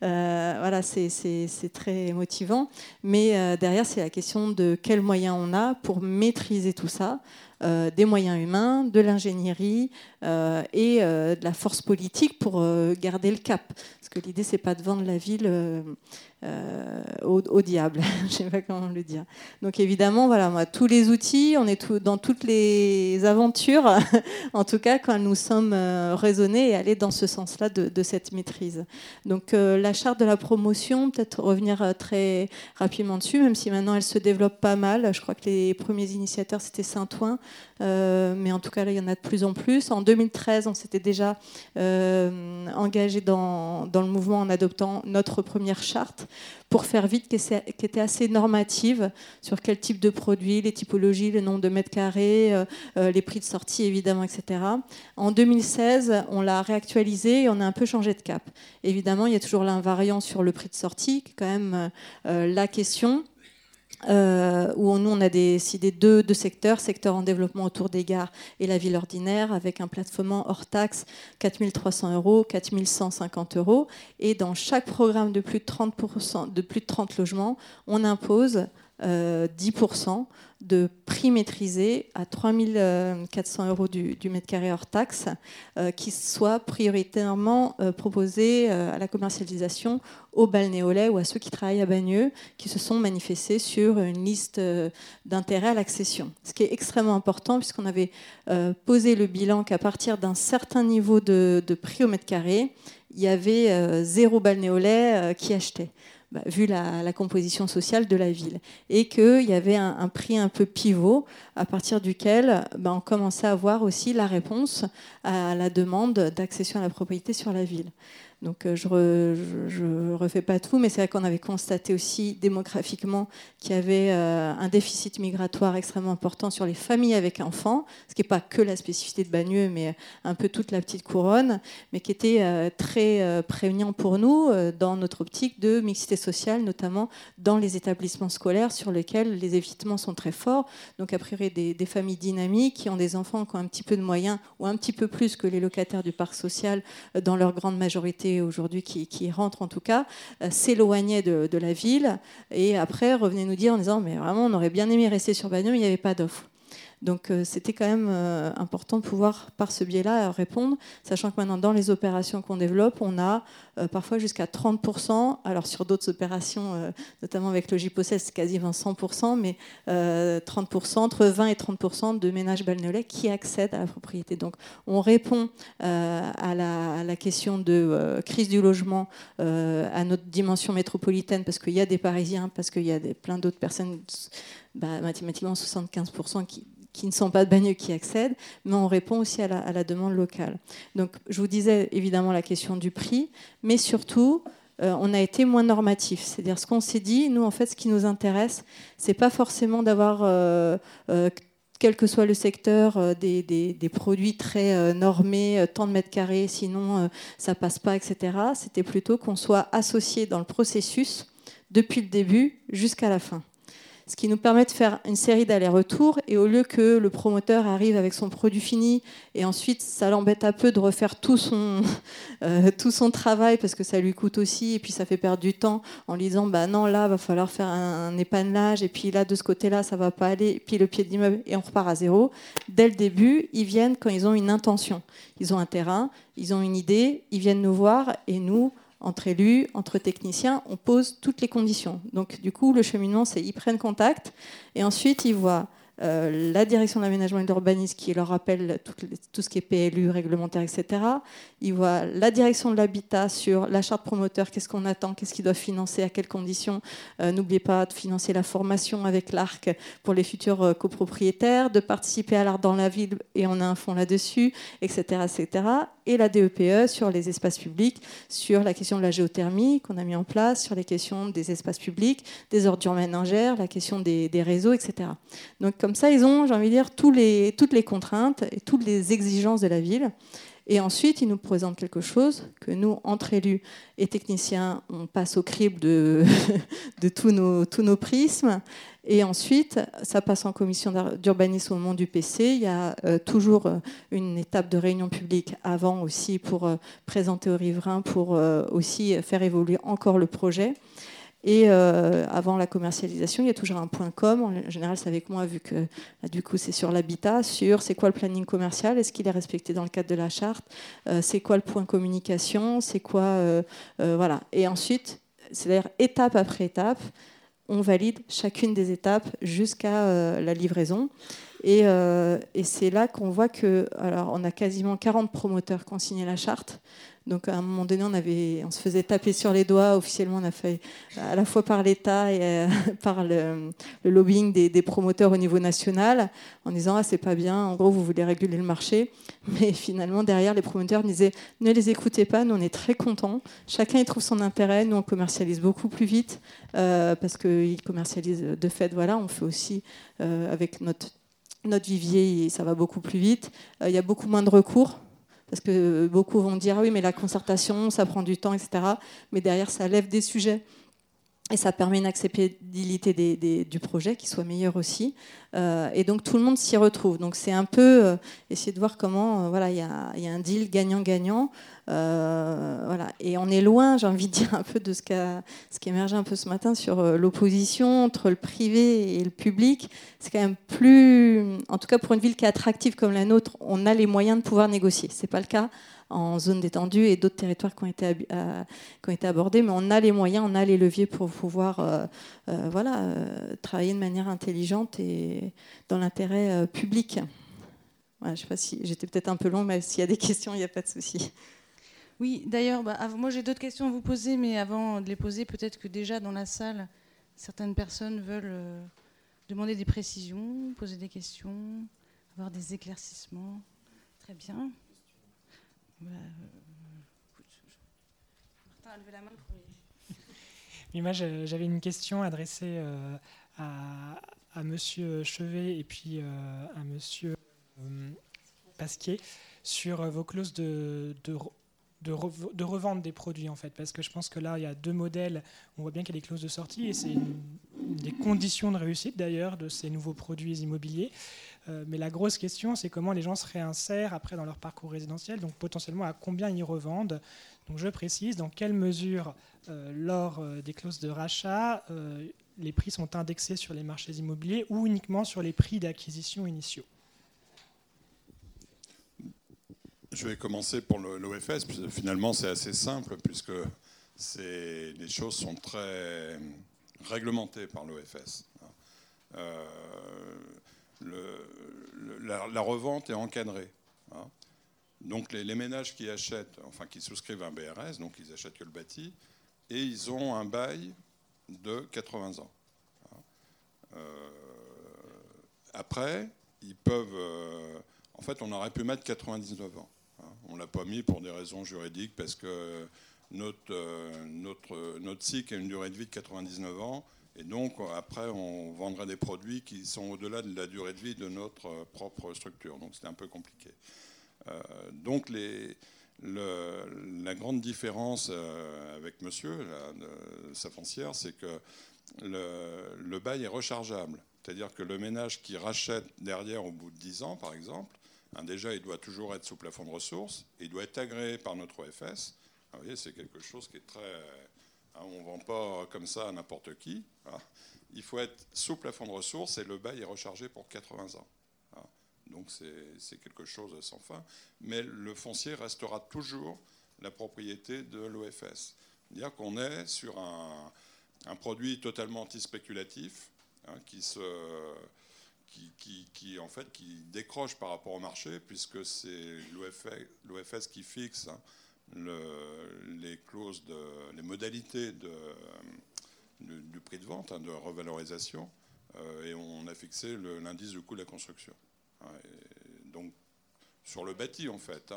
Euh, voilà, c'est très motivant. Mais euh, derrière, c'est la question de quels moyens on a pour maîtriser tout ça. Euh, des moyens humains, de l'ingénierie et de la force politique pour garder le cap. Parce que l'idée, c'est pas de vendre la ville euh, au, diable. Je ne sais pas comment le dire. Donc évidemment, voilà, moi, tous les outils, on est dans toutes les aventures, en tout cas quand nous sommes euh, raisonnés et aller dans ce sens-là de, cette maîtrise. Donc euh, la charte de la promotion, peut-être revenir très rapidement dessus, même si maintenant elle se développe pas mal. Je crois que les premiers initiateurs, c'était Saint-Ouen, mais en tout cas là, il y en a de plus en plus. En 2013, on s'était déjà engagé dans, le mouvement en adoptant notre première charte pour faire vite, qui était assez normative sur quel type de produit, les typologies, le nombre de mètres carrés, euh, euh, les prix de sortie évidemment, etc. En 2016, on l'a réactualisé et on a un peu changé de cap. Évidemment, il y a toujours l'invariant sur le prix de sortie, qui est quand même euh, la question. Euh, où nous, on a décidé deux, deux, secteurs, secteur en développement autour des gares et la ville ordinaire, avec un plafonnement hors taxe 4300 euros, 4150 euros. Et dans chaque programme de plus de 30%, de plus de 30 logements, on impose 10% euh, de prix maîtrisé à 3400 euros du, mètre carré hors taxe, euh, qui soit prioritairement euh, proposé à la commercialisation aux balnéolais ou à ceux qui travaillent à Bagneux, qui se sont manifestés sur une liste d'intérêt à l'accession. Ce qui est extrêmement important, puisqu'on avait posé le bilan qu'à partir d'un certain niveau de, de, prix au mètre carré, il y avait zéro balnéolais qui achetait. Bah, vu la, composition sociale de la ville. Et qu'il y avait un, prix un peu pivot à partir duquel bah, on commençait à voir aussi la réponse à la demande d'accession à la propriété sur la ville. Donc euh, je ne refais pas tout, mais c'est vrai qu'on avait constaté aussi démographiquement qu'il y avait euh, un déficit migratoire extrêmement important sur les familles avec enfants, ce qui n'est pas que la spécificité de Bagneux, mais un peu toute la petite couronne, mais qui était euh, très prégnant pour nous dans notre optique de mixité sociale, notamment dans les établissements scolaires sur lesquels les évitements sont très forts. Donc a priori des familles dynamiques qui ont des enfants qui ont un petit peu de moyens ou un petit peu plus que les locataires du parc social dans leur grande majorité aujourd'hui qui, rentrent en tout cas, euh, s'éloignaient de, la ville et après revenaient nous dire en disant mais vraiment on aurait bien aimé rester sur Bagneux mais il n'y avait pas d'offre. Donc euh, c'était quand même euh, important de pouvoir, par ce biais-là, répondre, sachant que maintenant, dans les opérations qu'on développe, on a euh, parfois jusqu'à 30%. Alors sur d'autres opérations, notamment avec le c'est quasiment 100%, mais 30%, entre 20 et 30% de ménages balnéolais qui accèdent à la propriété. Donc on répond à la, question de crise du logement à notre dimension métropolitaine, parce qu'il y a des Parisiens, parce qu'il y a des, plein d'autres personnes, bah, mathématiquement 75% qui qui ne sont pas de Bagneux qui accèdent, mais on répond aussi à la, demande locale. Donc je vous disais évidemment la question du prix, mais surtout euh, on a été moins normatif. C'est-à-dire ce qu'on s'est dit, nous en fait ce qui nous intéresse, c'est pas forcément d'avoir euh, euh, quel que soit le secteur, des, des, produits très normés, tant de mètres carrés, sinon ça passe pas, etc. C'était plutôt qu'on soit associé dans le processus depuis le début jusqu'à la fin. Ce qui nous permet de faire une série d'allers-retours. Et au lieu que le promoteur arrive avec son produit fini et ensuite ça l'embête un peu de refaire tout son, euh, tout son travail parce que ça lui coûte aussi et puis ça fait perdre du temps en lui disant bah non là va falloir faire un, épannage et puis là de ce côté-là ça va pas aller et puis le pied d'immeuble et on repart à zéro. Dès le début, ils viennent quand ils ont une intention. Ils ont un terrain, ils ont une idée, ils viennent nous voir et nous entre élus, entre techniciens, on pose toutes les conditions. Donc du coup, le cheminement, c'est ils prennent contact et ensuite ils voient euh, la direction de l'aménagement et de l'urbanisme qui leur rappelle tout, ce qui est PLU, réglementaire, etc. Ils voient la direction de l'habitat sur la charte promoteur, qu'est-ce qu'on attend, qu'est-ce qu'ils doivent financer, à quelles conditions. Euh, n'oubliez pas de financer la formation avec l'ARC pour les futurs euh, copropriétaires, de participer à l'art dans la ville, et on a un fonds là-dessus, etc., etc. Et la DEPE e sur les espaces publics, sur la question de la géothermie qu'on a mis en place, sur les questions des espaces publics, des ordures ménagères, la question des, des réseaux, etc. Donc comme ça, ils ont, j'ai envie de dire, toutes les contraintes et toutes les exigences de la ville. Et ensuite, ils nous présentent quelque chose que nous, entre élus et techniciens, on passe au crible de, de tous, nos, tous nos prismes. Et ensuite, ça passe en commission d'urbanisme au moment du PC. Il y a euh, toujours euh, une étape de réunion publique avant aussi pour euh, présenter aux riverains, pour aussi faire évoluer encore le projet. Et euh, avant la commercialisation, il y a toujours un point com. En général, c'est avec moi, vu que du coup, c'est sur l'habitat, sur c'est quoi le planning commercial, est-ce qu'il est respecté dans le cadre de la charte, euh, c'est quoi le point communication, c'est quoi. Euh, voilà. Et ensuite, c'est-à-dire étape après étape, on valide chacune des étapes jusqu'à la livraison. Et, et c'est là qu'on voit que, alors, on a quasiment 40 promoteurs qui ont signé la charte. Donc à un moment donné, on, se faisait taper sur les doigts. Officiellement, on a fait à la fois par l'État et euh, par le, lobbying des, promoteurs au niveau national, en disant ah c'est pas bien. En gros, vous voulez réguler le marché, mais finalement derrière, les promoteurs disaient ne les écoutez pas. Nous, on est très contents. Chacun y trouve son intérêt. Nous, on commercialise beaucoup plus vite euh, parce qu'ils commercialisent de fait. Voilà, on fait aussi euh, avec notre notre vivier, ça va beaucoup plus vite. Il y a beaucoup moins de recours parce que beaucoup vont dire ah oui, mais la concertation, ça prend du temps, etc. Mais derrière, ça lève des sujets et ça permet une acceptabilité du projet qui soit meilleure aussi. Euh, et donc tout le monde s'y retrouve. Donc c'est un peu euh, essayer de voir comment, euh, voilà, il y, a un deal gagnant-gagnant. voilà. Et on est loin, j'ai envie de dire, un peu de ce, ce qui émergeait un peu ce matin sur l'opposition entre le privé et le public. C'est quand même plus, en tout cas pour une ville qui est attractive comme la nôtre, on a les moyens de pouvoir négocier. C'est pas le cas en zone détendue et d'autres territoires qui ont, été, euh, qui ont été abordés, mais on a les moyens, on a les leviers pour pouvoir euh, euh, voilà, travailler de manière intelligente et dans l'intérêt public. je sais pas si j'étais peut-être un peu long, mais s'il y a des questions, il n'y a pas de souci.
Oui, d'ailleurs, bah, moi j'ai d'autres questions à vous poser, mais avant de les poser, peut-être que déjà dans la salle, certaines personnes veulent demander des précisions, poser des questions, avoir des éclaircissements. Très bien. Bah, euh,
Martin a levé la main Oui, moi j'avais une question adressée euh, à, à Monsieur Chevet et puis euh, à Monsieur Pasquier sur vos clauses de, de de, revente des produits en fait. Parce que je pense que là il y a deux modèles. On voit bien qu'il y a des clauses de sortie et c'est des conditions de réussite d'ailleurs de ces nouveaux produits immobiliers euh, mais la grosse question, c'est comment les gens se réinsèrent après dans leur parcours résidentiel, donc potentiellement à combien ils revendent. Donc je précise, dans quelle mesure, euh, lors euh, des clauses de rachat, les prix sont indexés sur les marchés immobiliers ou uniquement sur les prix d'acquisition initiaux?
Je vais commencer pour l'OFS, finalement c'est assez simple, puisque les choses sont très réglementées par l'OFS. La, revente est encadrée. Hein. Donc les, ménages qui achètent, enfin qui souscrivent un BRS, donc ils achètent que le bâti, et ils ont un bail de 80 ans. Hein. Euh, après, ils peuvent. Euh, en fait, on aurait pu mettre 99 ans. Hein. On l'a pas mis pour des raisons juridiques parce que notre, euh, notre, notre cycle a une durée de vie de 99 ans et donc, après, on vendrait des produits qui sont au-delà de la durée de vie de notre euh, propre structure. Donc, c'était un peu compliqué. Euh, donc, la grande différence euh, avec monsieur, sa foncière, c'est que le, bail est rechargeable. C'est-à-dire que le ménage qui rachète derrière au bout de 10 ans, par exemple, hein, déjà, il doit toujours être sous plafond de ressources, il doit être agréé par notre OFS. Vous voyez, c'est quelque chose qui est très... Hein, on ne vend pas comme ça à n'importe qui. Hein. Il faut être sous plafond de ressources et le bail est rechargé pour 80 ans. Donc c'est quelque chose sans fin. Mais le foncier restera toujours la propriété de l'OFS. C'est-à-dire qu'on est sur un, produit totalement antispéculatif hein, qui, en fait, qui décroche par rapport au marché, puisque c'est l'OFS qui fixe hein, les clauses, les modalités du, prix de vente, hein, de revalorisation, euh, et on a fixé l'indice du coût de la construction. donc sur le bâti en fait,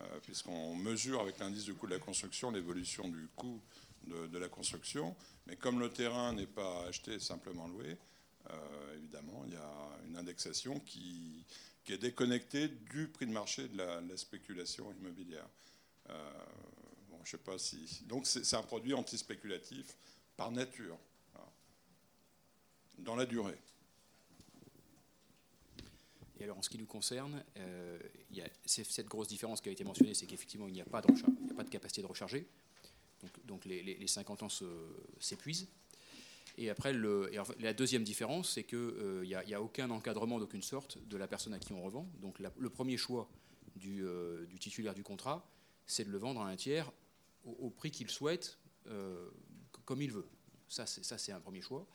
euh, puisqu'on mesure avec l'indice du coût de la construction l'évolution du coût de, la construction. Mais comme le terrain n'est pas acheté, simplement loué, euh, évidemment, il y a une indexation qui, est déconnectée du prix de marché de la, spéculation immobilière. Euh. Donc c'est un produit antispéculatif par nature, dans la durée.
Et alors, en ce qui nous concerne, euh, cette grosse différence qui a été mentionnée, c'est qu'effectivement, il n'y a, pas de il a pas de capacité de recharger. Donc, les, 50 ans s'épuisent. Et après, la deuxième différence, c'est qu'il euh, n'y a, aucun encadrement d'aucune sorte de la personne à qui on revend. Donc le premier choix du, titulaire du contrat, c'est de le vendre à un tiers au, prix qu'il souhaite, comme il veut. Ça, c'est un premier choix.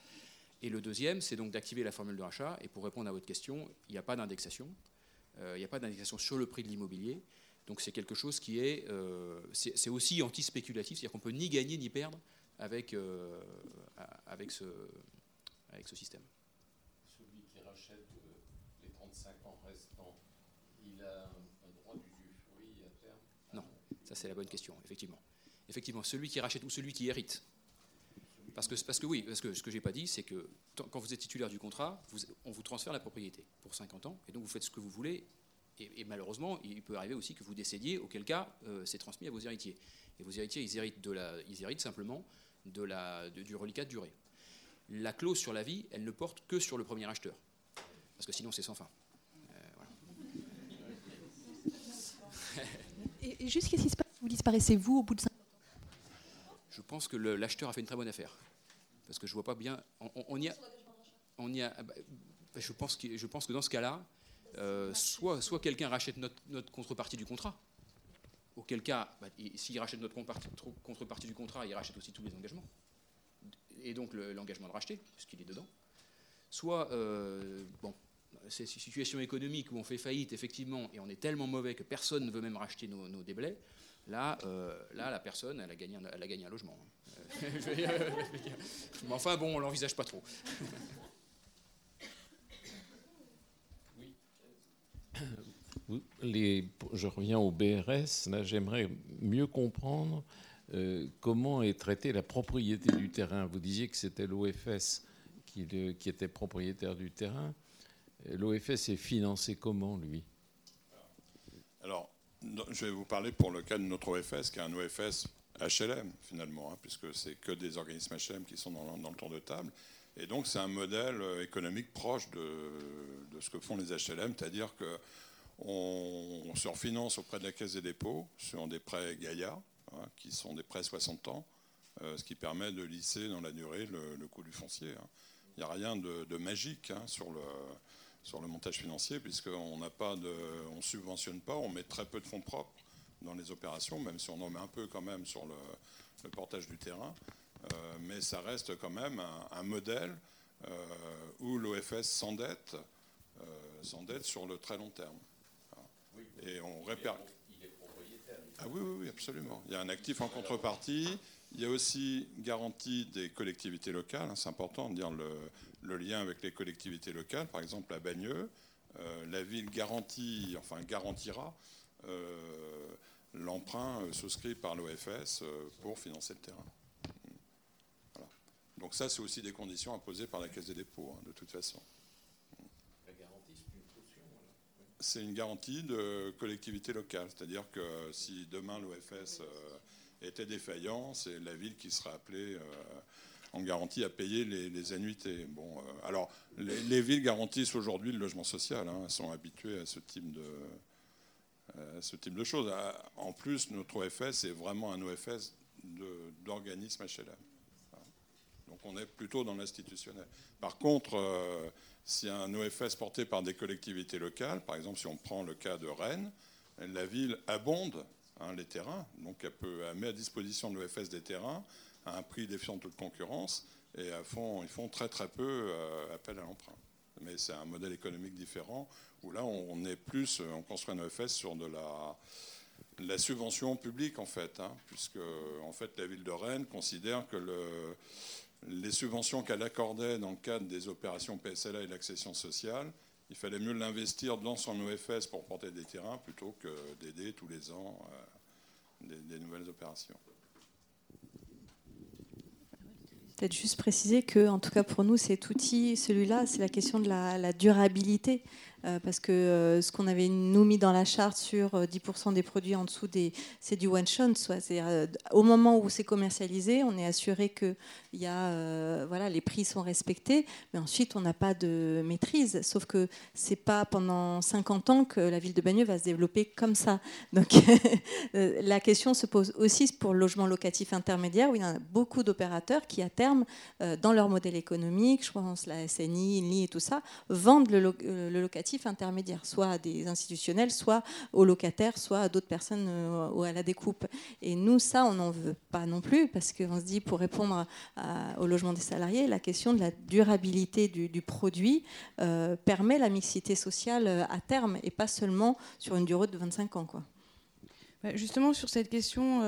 Et le deuxième, c'est donc d'activer la formule de rachat. Et pour répondre à votre question, il n'y a pas d'indexation. Euh, il n'y a pas d'indexation sur le prix de l'immobilier. Donc c'est quelque chose qui est, euh, c'est aussi anti-spéculatif, c'est-à-dire qu'on peut ni gagner ni perdre avec, euh, avec ce système.
Celui qui rachète les 35 ans restants, il a un droit d'usufruit à terme
Non, ça c'est la bonne question, effectivement. Effectivement, celui qui rachète ou celui qui hérite, parce que, oui, parce que ce que pas dit, c'est que quand vous êtes titulaire du contrat, on vous transfère la propriété pour 50 ans, et donc vous faites ce que vous voulez. Et, malheureusement, il peut arriver aussi que vous décédiez, auquel cas euh, c'est transmis à vos héritiers. Et vos héritiers, ils héritent, simplement du reliquat de durée. La clause sur la vie, elle ne porte que sur le premier acheteur, parce que sinon c'est sans fin.
Euh, et, juste qu'est-ce qui se passe Vous disparaissez vous au bout de 50
je pense que l'acheteur a fait une très bonne affaire. Parce que je vois pas bien. On, y a. On y a bah, je, pense que, je pense que dans ce cas-là, euh, soit, soit quelqu'un rachète notre, contrepartie du contrat, auquel cas, bah, s'il rachète notre contrepartie du contrat, il rachète aussi tous les engagements. Et donc l'engagement de racheter, puisqu'il est dedans. Soit, euh, bon, c'est une situation économique où on fait faillite, effectivement, et on est tellement mauvais que personne ne veut même racheter nos, déblais. Là, euh, là, la personne, elle a gagné un, logement. Mais enfin, bon, on l'envisage pas trop.
Je reviens au BRS. Là, j'aimerais mieux comprendre euh, comment est traitée la propriété du terrain. Vous disiez que c'était l'OFS qui, était propriétaire du terrain. L'OFS est financé comment, lui?
Alors, je vais vous parler pour le cas de notre OFS, qui est un OFS HLM finalement, hein, puisque c'est que des organismes HLM qui sont dans, le tour de table. Et donc c'est un modèle euh, économique proche de, ce que font les HLM, c'est-à-dire qu'on se refinance auprès de la Caisse des dépôts sur des prêts Gaïa, hein, qui sont des prêts 60 ans, euh, ce qui permet de lisser dans la durée le, coût du foncier. Hein. Il n'y a rien de, magique sur le sur le montage financier, puisqu'on n'a pas de, on subventionne pas, on met très peu de fonds propres dans les opérations, même si on en met un peu quand même sur le, portage du terrain. Euh, mais ça reste quand même un, modèle euh, où l'OFS s'endette, euh, s'endette sur le très long terme. Et on répercute. Ah oui, oui, oui, absolument. Il y a un actif en contrepartie. Il y a aussi garantie des collectivités locales. Hein, c'est important de dire le, le lien avec les collectivités locales, par exemple à Bagneux, euh, la ville garantit, enfin garantira euh, l'emprunt euh, souscrit par l'OFS pour financer le terrain. Donc ça, c'est aussi des conditions imposées par la Caisse des dépôts, hein, de toute façon.
La garantie, c'est une caution
C'est une garantie de collectivité locale, c'est-à-dire que si demain l'OFS était défaillant, c'est la ville qui sera appelée en garantie à payer les, annuités. Bon, alors, les, villes garantissent aujourd'hui le logement social. Hein. elles sont habituées à ce type de, de choses. En plus, notre OFS est vraiment un OFS d'organisme HLM. Donc on est plutôt dans l'institutionnel. Par contre, euh, si un OFS porté par des collectivités locales, par exemple si on prend le cas de Rennes, la ville abonde hein, les terrains, donc elle, peut, met à disposition de l'OFS des terrains un prix défiant toute concurrence, et ils font très très peu euh, appel à l'emprunt. Mais c'est un modèle économique différent, où là on est plus, on construit un OFS sur de la la subvention publique en fait, hein, puisque en fait la ville de Rennes considère que les subventions qu'elle accordait dans le cadre des opérations PSLA et l'accession sociale, il fallait mieux l'investir dans son OFS pour porter des terrains plutôt que d'aider tous les ans euh, des, nouvelles opérations.
Peut-être juste préciser que, en tout cas pour nous, cet outil, celui-là, c'est la question de la durabilité. Euh, parce que euh, ce qu'on avait nous mis dans la charte sur 10% euh, des produits en dessous des, c'est du one shot. C'est au moment où c'est commercialisé, on est assuré que y a, voilà, les prix sont respectés, mais ensuite on n'a pas de maîtrise. Sauf que c'est pas pendant 50 ans que la ville de Bagneux va se développer comme ça. Donc la question se pose aussi pour le logement locatif intermédiaire, où il y a beaucoup d'opérateurs qui à terme, dans leur modèle économique, je pense la SNI, l'INI et tout ça, vendent le locatif intermédiaires, soit à des institutionnels, soit aux locataires, soit à d'autres personnes euh, ou à la découpe. Et nous, ça, on n'en veut pas non plus, parce qu'on se dit, pour répondre au logement des salariés, la question de la durabilité du, produit euh, permet la mixité sociale euh, à terme, et pas seulement sur une durée de 25 ans. Quoi.
Bah, justement, sur cette question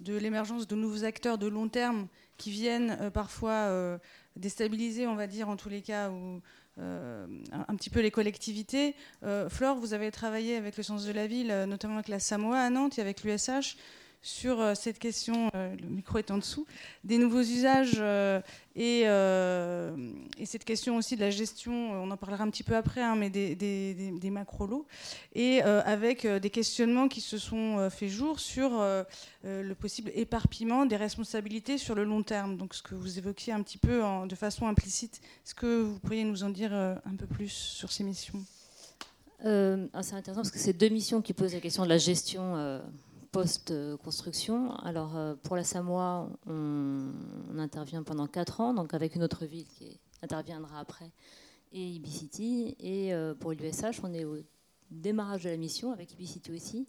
de l'émergence de nouveaux acteurs de long terme qui viennent parfois déstabiliser, on va dire, en tous les cas, ou euh, un, petit peu les collectivités. Euh, Flore, vous avez travaillé avec le sens de la ville, euh, notamment avec la Samoa à Nantes et avec l'USH sur euh, cette question, euh, le micro est en dessous, des nouveaux usages euh, et, cette question aussi de la gestion, on en parlera un petit peu après, hein, mais des, des, macro-lots, et avec des questionnements qui se sont fait jour sur le possible éparpillement des responsabilités sur le long terme. Donc ce que vous évoquiez un petit peu de façon implicite, est-ce que vous pourriez nous en dire un peu plus sur ces missions?
Ah, C'est intéressant parce que c'est deux missions qui posent la question de la gestion post-construction. Alors euh, pour la Samoa, on, intervient pendant 4 ans, donc avec une autre ville qui interviendra après, et Ibicity. Et euh, pour l'USH, on est au démarrage de la mission avec Ibicity aussi.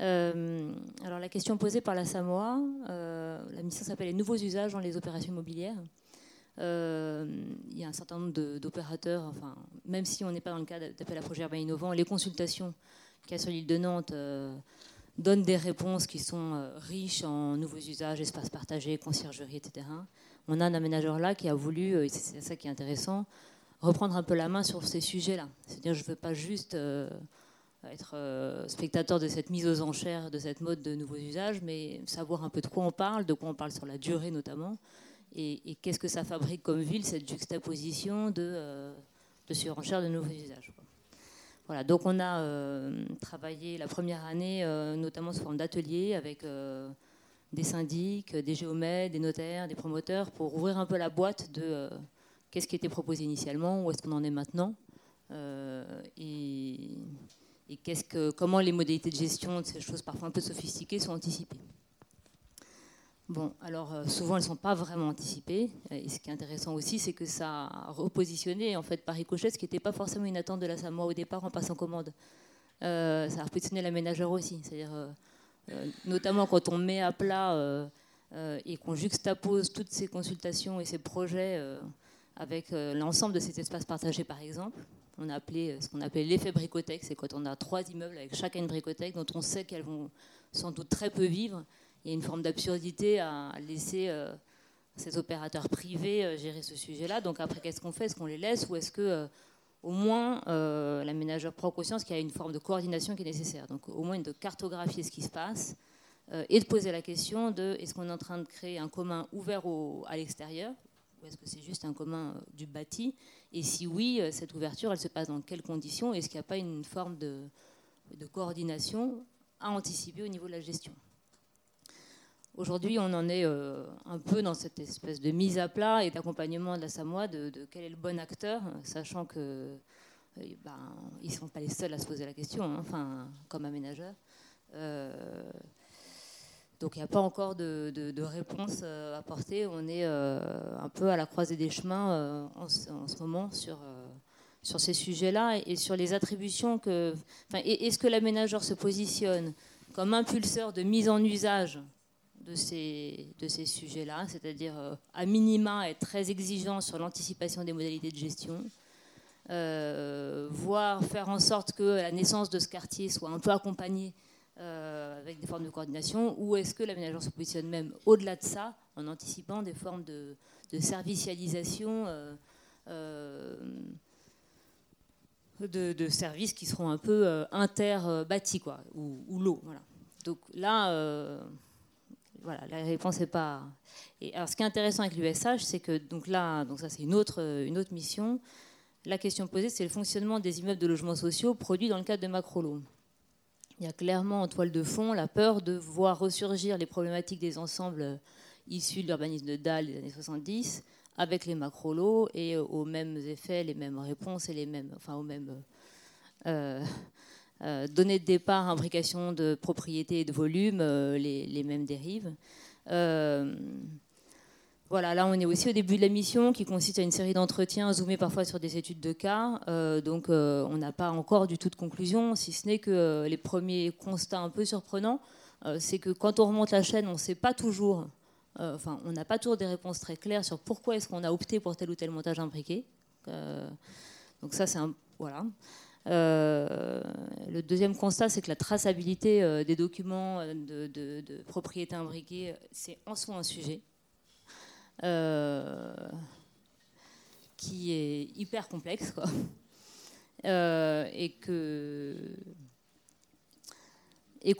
Euh, alors la question posée par la Samoa, la mission s'appelle les nouveaux usages dans les opérations immobilières. il y a un certain nombre d'opérateurs, enfin, même si on n'est pas dans le cadre d'appel à projet urbain innovant, les consultations qu'il y a sur l'île de Nantes donne des réponses qui sont euh, riches en nouveaux usages, espaces partagés, conciergerie, etc. On a un aménageur là qui a voulu, euh, et c'est ça qui est intéressant, reprendre un peu la main sur ces sujets-là. C'est-à-dire, je ne veux pas juste euh, être spectateur de cette mise aux enchères, de cette mode de nouveaux usages, mais savoir un peu de quoi on parle, de quoi on parle sur la durée notamment, et, qu'est-ce que ça fabrique comme ville, cette juxtaposition de, de surenchère de nouveaux usages. Voilà, donc on a euh, travaillé la première année, euh, notamment sous forme d'ateliers avec euh, des syndics, des géomètres, des notaires, des promoteurs, pour ouvrir un peu la boîte de qu'est-ce qui était proposé initialement, où est-ce qu'on en est maintenant, et, comment les modalités de gestion de ces choses parfois un peu sophistiquées sont anticipées. Bon, alors euh, souvent elles ne sont pas vraiment anticipées. Et ce qui est intéressant aussi, c'est que ça a repositionné en fait par ricochet, ce qui n'était pas forcément une attente de la Samoa au départ en passant commande. Euh, ça a repositionné l'aménageur aussi. C'est-à-dire, euh, notamment quand on met à plat et qu'on juxtapose toutes ces consultations et ces projets avec l'ensemble de ces espaces partagés par exemple. On a appelé ce qu'on appelle l'effet bricothèque, c'est quand on a trois immeubles avec chacun une bricothèque dont on sait qu'elles vont sans doute très peu vivre il y a une forme d'absurdité à laisser euh, ces opérateurs privés euh, gérer ce sujet-là. Donc après, qu'est-ce qu'on fait? Est-ce qu'on les laisse ou est-ce que euh, au moins l'aménageur prend conscience qu'il y a une forme de coordination qui est nécessaire? Donc au moins de cartographier ce qui se passe et de poser la question de est-ce qu'on est en train de créer un commun ouvert à l'extérieur? Ou est-ce que c'est juste un commun du bâti? Et si oui, cette ouverture, elle se passe dans quelles conditions? Est-ce qu'il n'y a pas une forme de, de coordination à anticiper au niveau de la gestion? Aujourd'hui, on en est un peu dans cette espèce de mise à plat et d'accompagnement de la Samoa de, quel est le bon acteur, sachant que ben, ils ne sont pas les seuls à se poser la question, hein, enfin, comme aménageurs. Donc il n'y a pas encore de, réponse euh, apportée. On est euh, un peu à la croisée des chemins euh, en, ce moment sur, sur ces sujets-là et sur les attributions que. Est-ce que l'aménageur se positionne comme impulseur de mise en usage de ces, de ces sujets-là, c'est-à-dire à minima être très exigeant sur l'anticipation des modalités de gestion, voire faire en sorte que la naissance de ce quartier soit un peu accompagnée euh, avec des formes de coordination, ou est-ce que l'aménageur se positionne même au-delà de ça, en anticipant des formes de, servicialisation euh, euh, de, services qui seront un peu inter-bâtis, quoi, ou, ou l'eau. Voilà. Donc là, voilà, la réponse n'est pas. Et alors, ce qui est intéressant avec l'USH, c'est que donc là, donc ça c'est une autre, une autre mission. La question posée, c'est le fonctionnement des immeubles de logements sociaux produits dans le cadre de macro il y a clairement en toile de fond la peur de voir ressurgir les problématiques des ensembles issus de l'urbanisme de Dahl des années 70 avec les macro-lots et aux mêmes effets, les mêmes réponses et les mêmes, enfin aux mêmes euh, données de départ, imbrication de propriété et de volume, euh, les, mêmes dérives. Voilà, là on est aussi au début de la mission qui consiste à une série d'entretiens zoomés parfois sur des études de cas. Euh, donc euh, on n'a pas encore du tout de conclusion, si ce n'est que euh, les premiers constats un peu surprenants, c'est que quand on remonte la chaîne, on ne sait pas toujours, on n'a pas toujours des réponses très claires sur pourquoi est-ce qu'on a opté pour tel ou tel montage imbriqué. donc ça c'est un... Voilà. Le deuxième constat, c'est que la traçabilité des documents de, de propriété imbriquée, c'est en soi un sujet. Euh, qui est hyper complexe. Euh, et que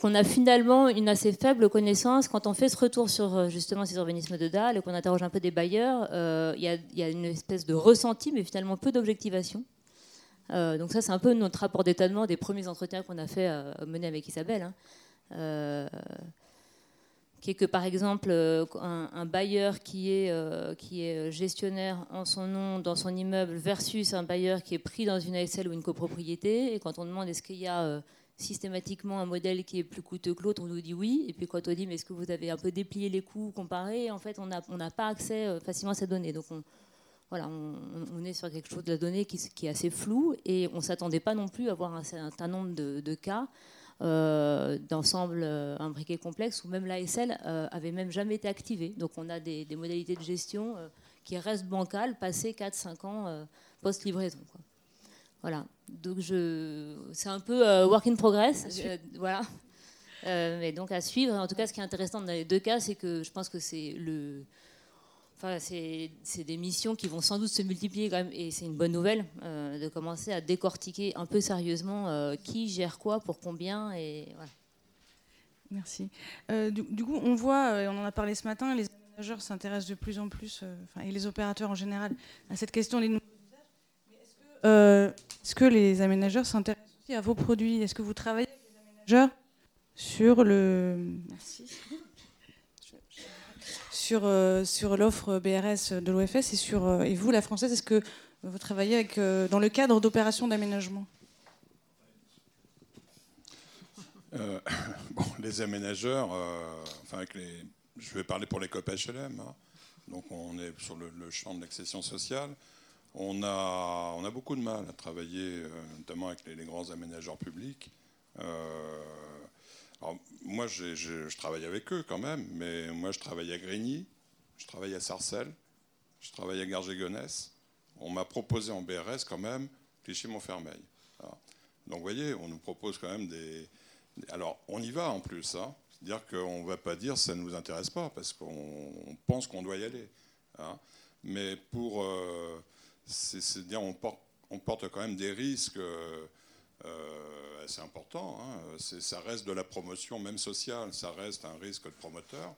qu'on a finalement une assez faible connaissance quand on fait ce retour sur euh, justement ces organismes de Dahl et qu'on interroge un peu des bailleurs, il y, a une espèce de ressenti, mais finalement peu d'objectivation. Donc ça, c'est un peu notre rapport d'étonnement des premiers entretiens qu'on a fait mener avec Isabelle. Hein qui est que par exemple euh, un, bailleur qui est, euh, qui est gestionnaire en son nom dans son immeuble versus un bailleur qui est pris dans une ASL ou une copropriété, et quand on demande est-ce qu'il y a euh, systématiquement un modèle qui est plus coûteux que l'autre, on nous dit oui, et puis quand on dit mais est-ce que vous avez un peu déplié les coûts comparés, en fait on n'a on pas accès facilement à ces données. Donc on, voilà, on, est sur quelque chose de la donnée qui, qui est assez flou, et on ne s'attendait pas non plus à avoir un certain nombre de, de cas euh, d'ensemble euh, imbriqués complexes où même l'ASL euh, avait même jamais été activée. Donc on a des, modalités de gestion qui restent bancales passé 4-5 ans post-livraison. Voilà. Donc je, c'est un peu work in progress. voilà. mais donc à suivre. En tout cas, ce qui est intéressant dans les deux cas, c'est que je pense que c'est le Enfin, c'est des missions qui vont sans doute se multiplier quand même, et c'est une bonne nouvelle euh, de commencer à décortiquer un peu sérieusement euh, qui gère quoi, pour combien, et voilà.
Merci. Euh, du, coup, on voit, et on en a parlé ce matin, les aménageurs s'intéressent de plus en plus, et les opérateurs en général, à cette question des nouveaux usages. Est-ce que les aménageurs s'intéressent aussi à vos produits? Est-ce que vous travaillez avec les aménageurs sur le... Merci sur, euh, sur l'offre BRS de l'OFS et, sur, euh, vous, la française, est-ce que vous travaillez avec, euh, dans le cadre d'opérations d'aménagement?
Les aménageurs, je vais parler pour les COP HLM, hein. donc on est sur le, champ de l'accession sociale. On a, on a beaucoup de mal à travailler, notamment avec les, grands aménageurs publics. Moi, je, travaille avec eux quand même, mais moi, je travaille à Grigny, je travaille à Sarcelles, je travaille à Garges-Gonesse. On m'a proposé en BRS quand même Clichy-Montfermeil. Donc, vous voyez, on nous propose quand même des. Alors, on y va en plus. Hein. C'est-à-dire qu'on ne va pas dire ça ne nous intéresse pas, parce qu'on pense qu'on doit y aller. Hein. Mais pour. Euh, c'est-à-dire, on porte, on porte, quand même des risques. Euh, euh, c'est important. Hein. Ça reste de la promotion, même sociale, ça reste un risque de promoteur.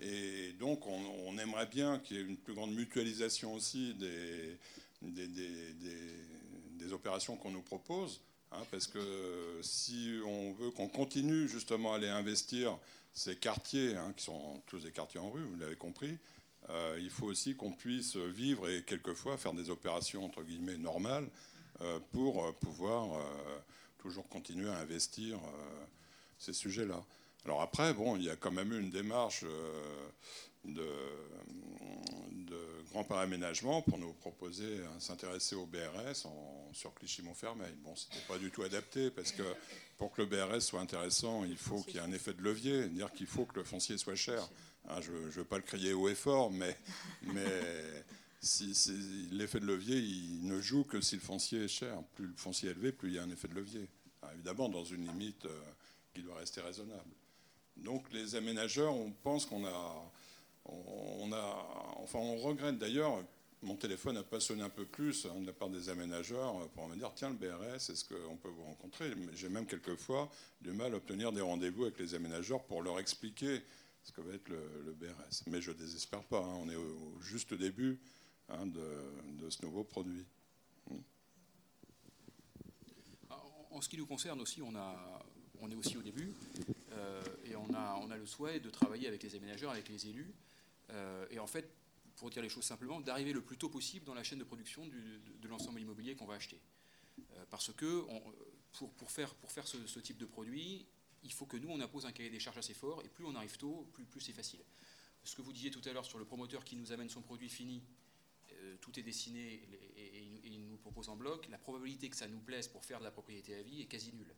Et donc, on, aimerait bien qu'il y ait une plus grande mutualisation aussi des, des, opérations qu'on nous propose. Hein, parce que si on veut qu'on continue justement à aller investir ces quartiers, hein, qui sont tous des quartiers en rue, vous l'avez compris, euh, il faut aussi qu'on puisse vivre et quelquefois faire des opérations entre guillemets normales pour pouvoir toujours continuer à investir ces sujets-là. Alors après, bon, il y a quand même eu une démarche de, grand paraménagement pour nous proposer à s'intéresser au BRS en, sur Clichy-Montfermeil. Bon, c'était pas du tout adapté parce que pour que le BRS soit intéressant, il faut qu'il y ait un effet de levier, dire qu'il faut que le foncier soit cher. Hein, je ne veux pas le crier haut et fort, mais, mais si, l'effet de levier, il ne joue que si le foncier est cher. Plus le foncier est élevé, plus il y a un effet de levier. évidemment, dans une limite euh, qui doit rester raisonnable. Donc les aménageurs, on pense qu'on a on, a, enfin, on regrette d'ailleurs. Mon téléphone a pas sonné un peu plus hein, de la part des aménageurs pour me dire tiens, le BRS, est-ce qu'on peut vous rencontrer? J'ai même quelquefois du mal à obtenir des rendez-vous avec les aménageurs pour leur expliquer ce que va être le, BRS. Mais je ne désespère pas, hein. on est au, juste début de, ce nouveau produit. Hmm.
En ce qui nous concerne aussi, on, est aussi au début euh, et on a, le souhait de travailler avec les aménageurs, avec les élus, euh, et en fait, pour dire les choses simplement, d'arriver le plus tôt possible dans la chaîne de production de, l'ensemble immobilier qu'on va acheter. Euh, parce que pour, faire, ce, type de produit, il faut que nous, on impose un cahier des charges assez fort, et plus on arrive tôt, plus, c'est facile. Ce que vous disiez tout à l'heure sur le promoteur qui nous amène son produit fini, tout est dessiné et, il nous propose en bloc, la probabilité que ça nous plaise pour faire de la propriété à vie est quasi nulle.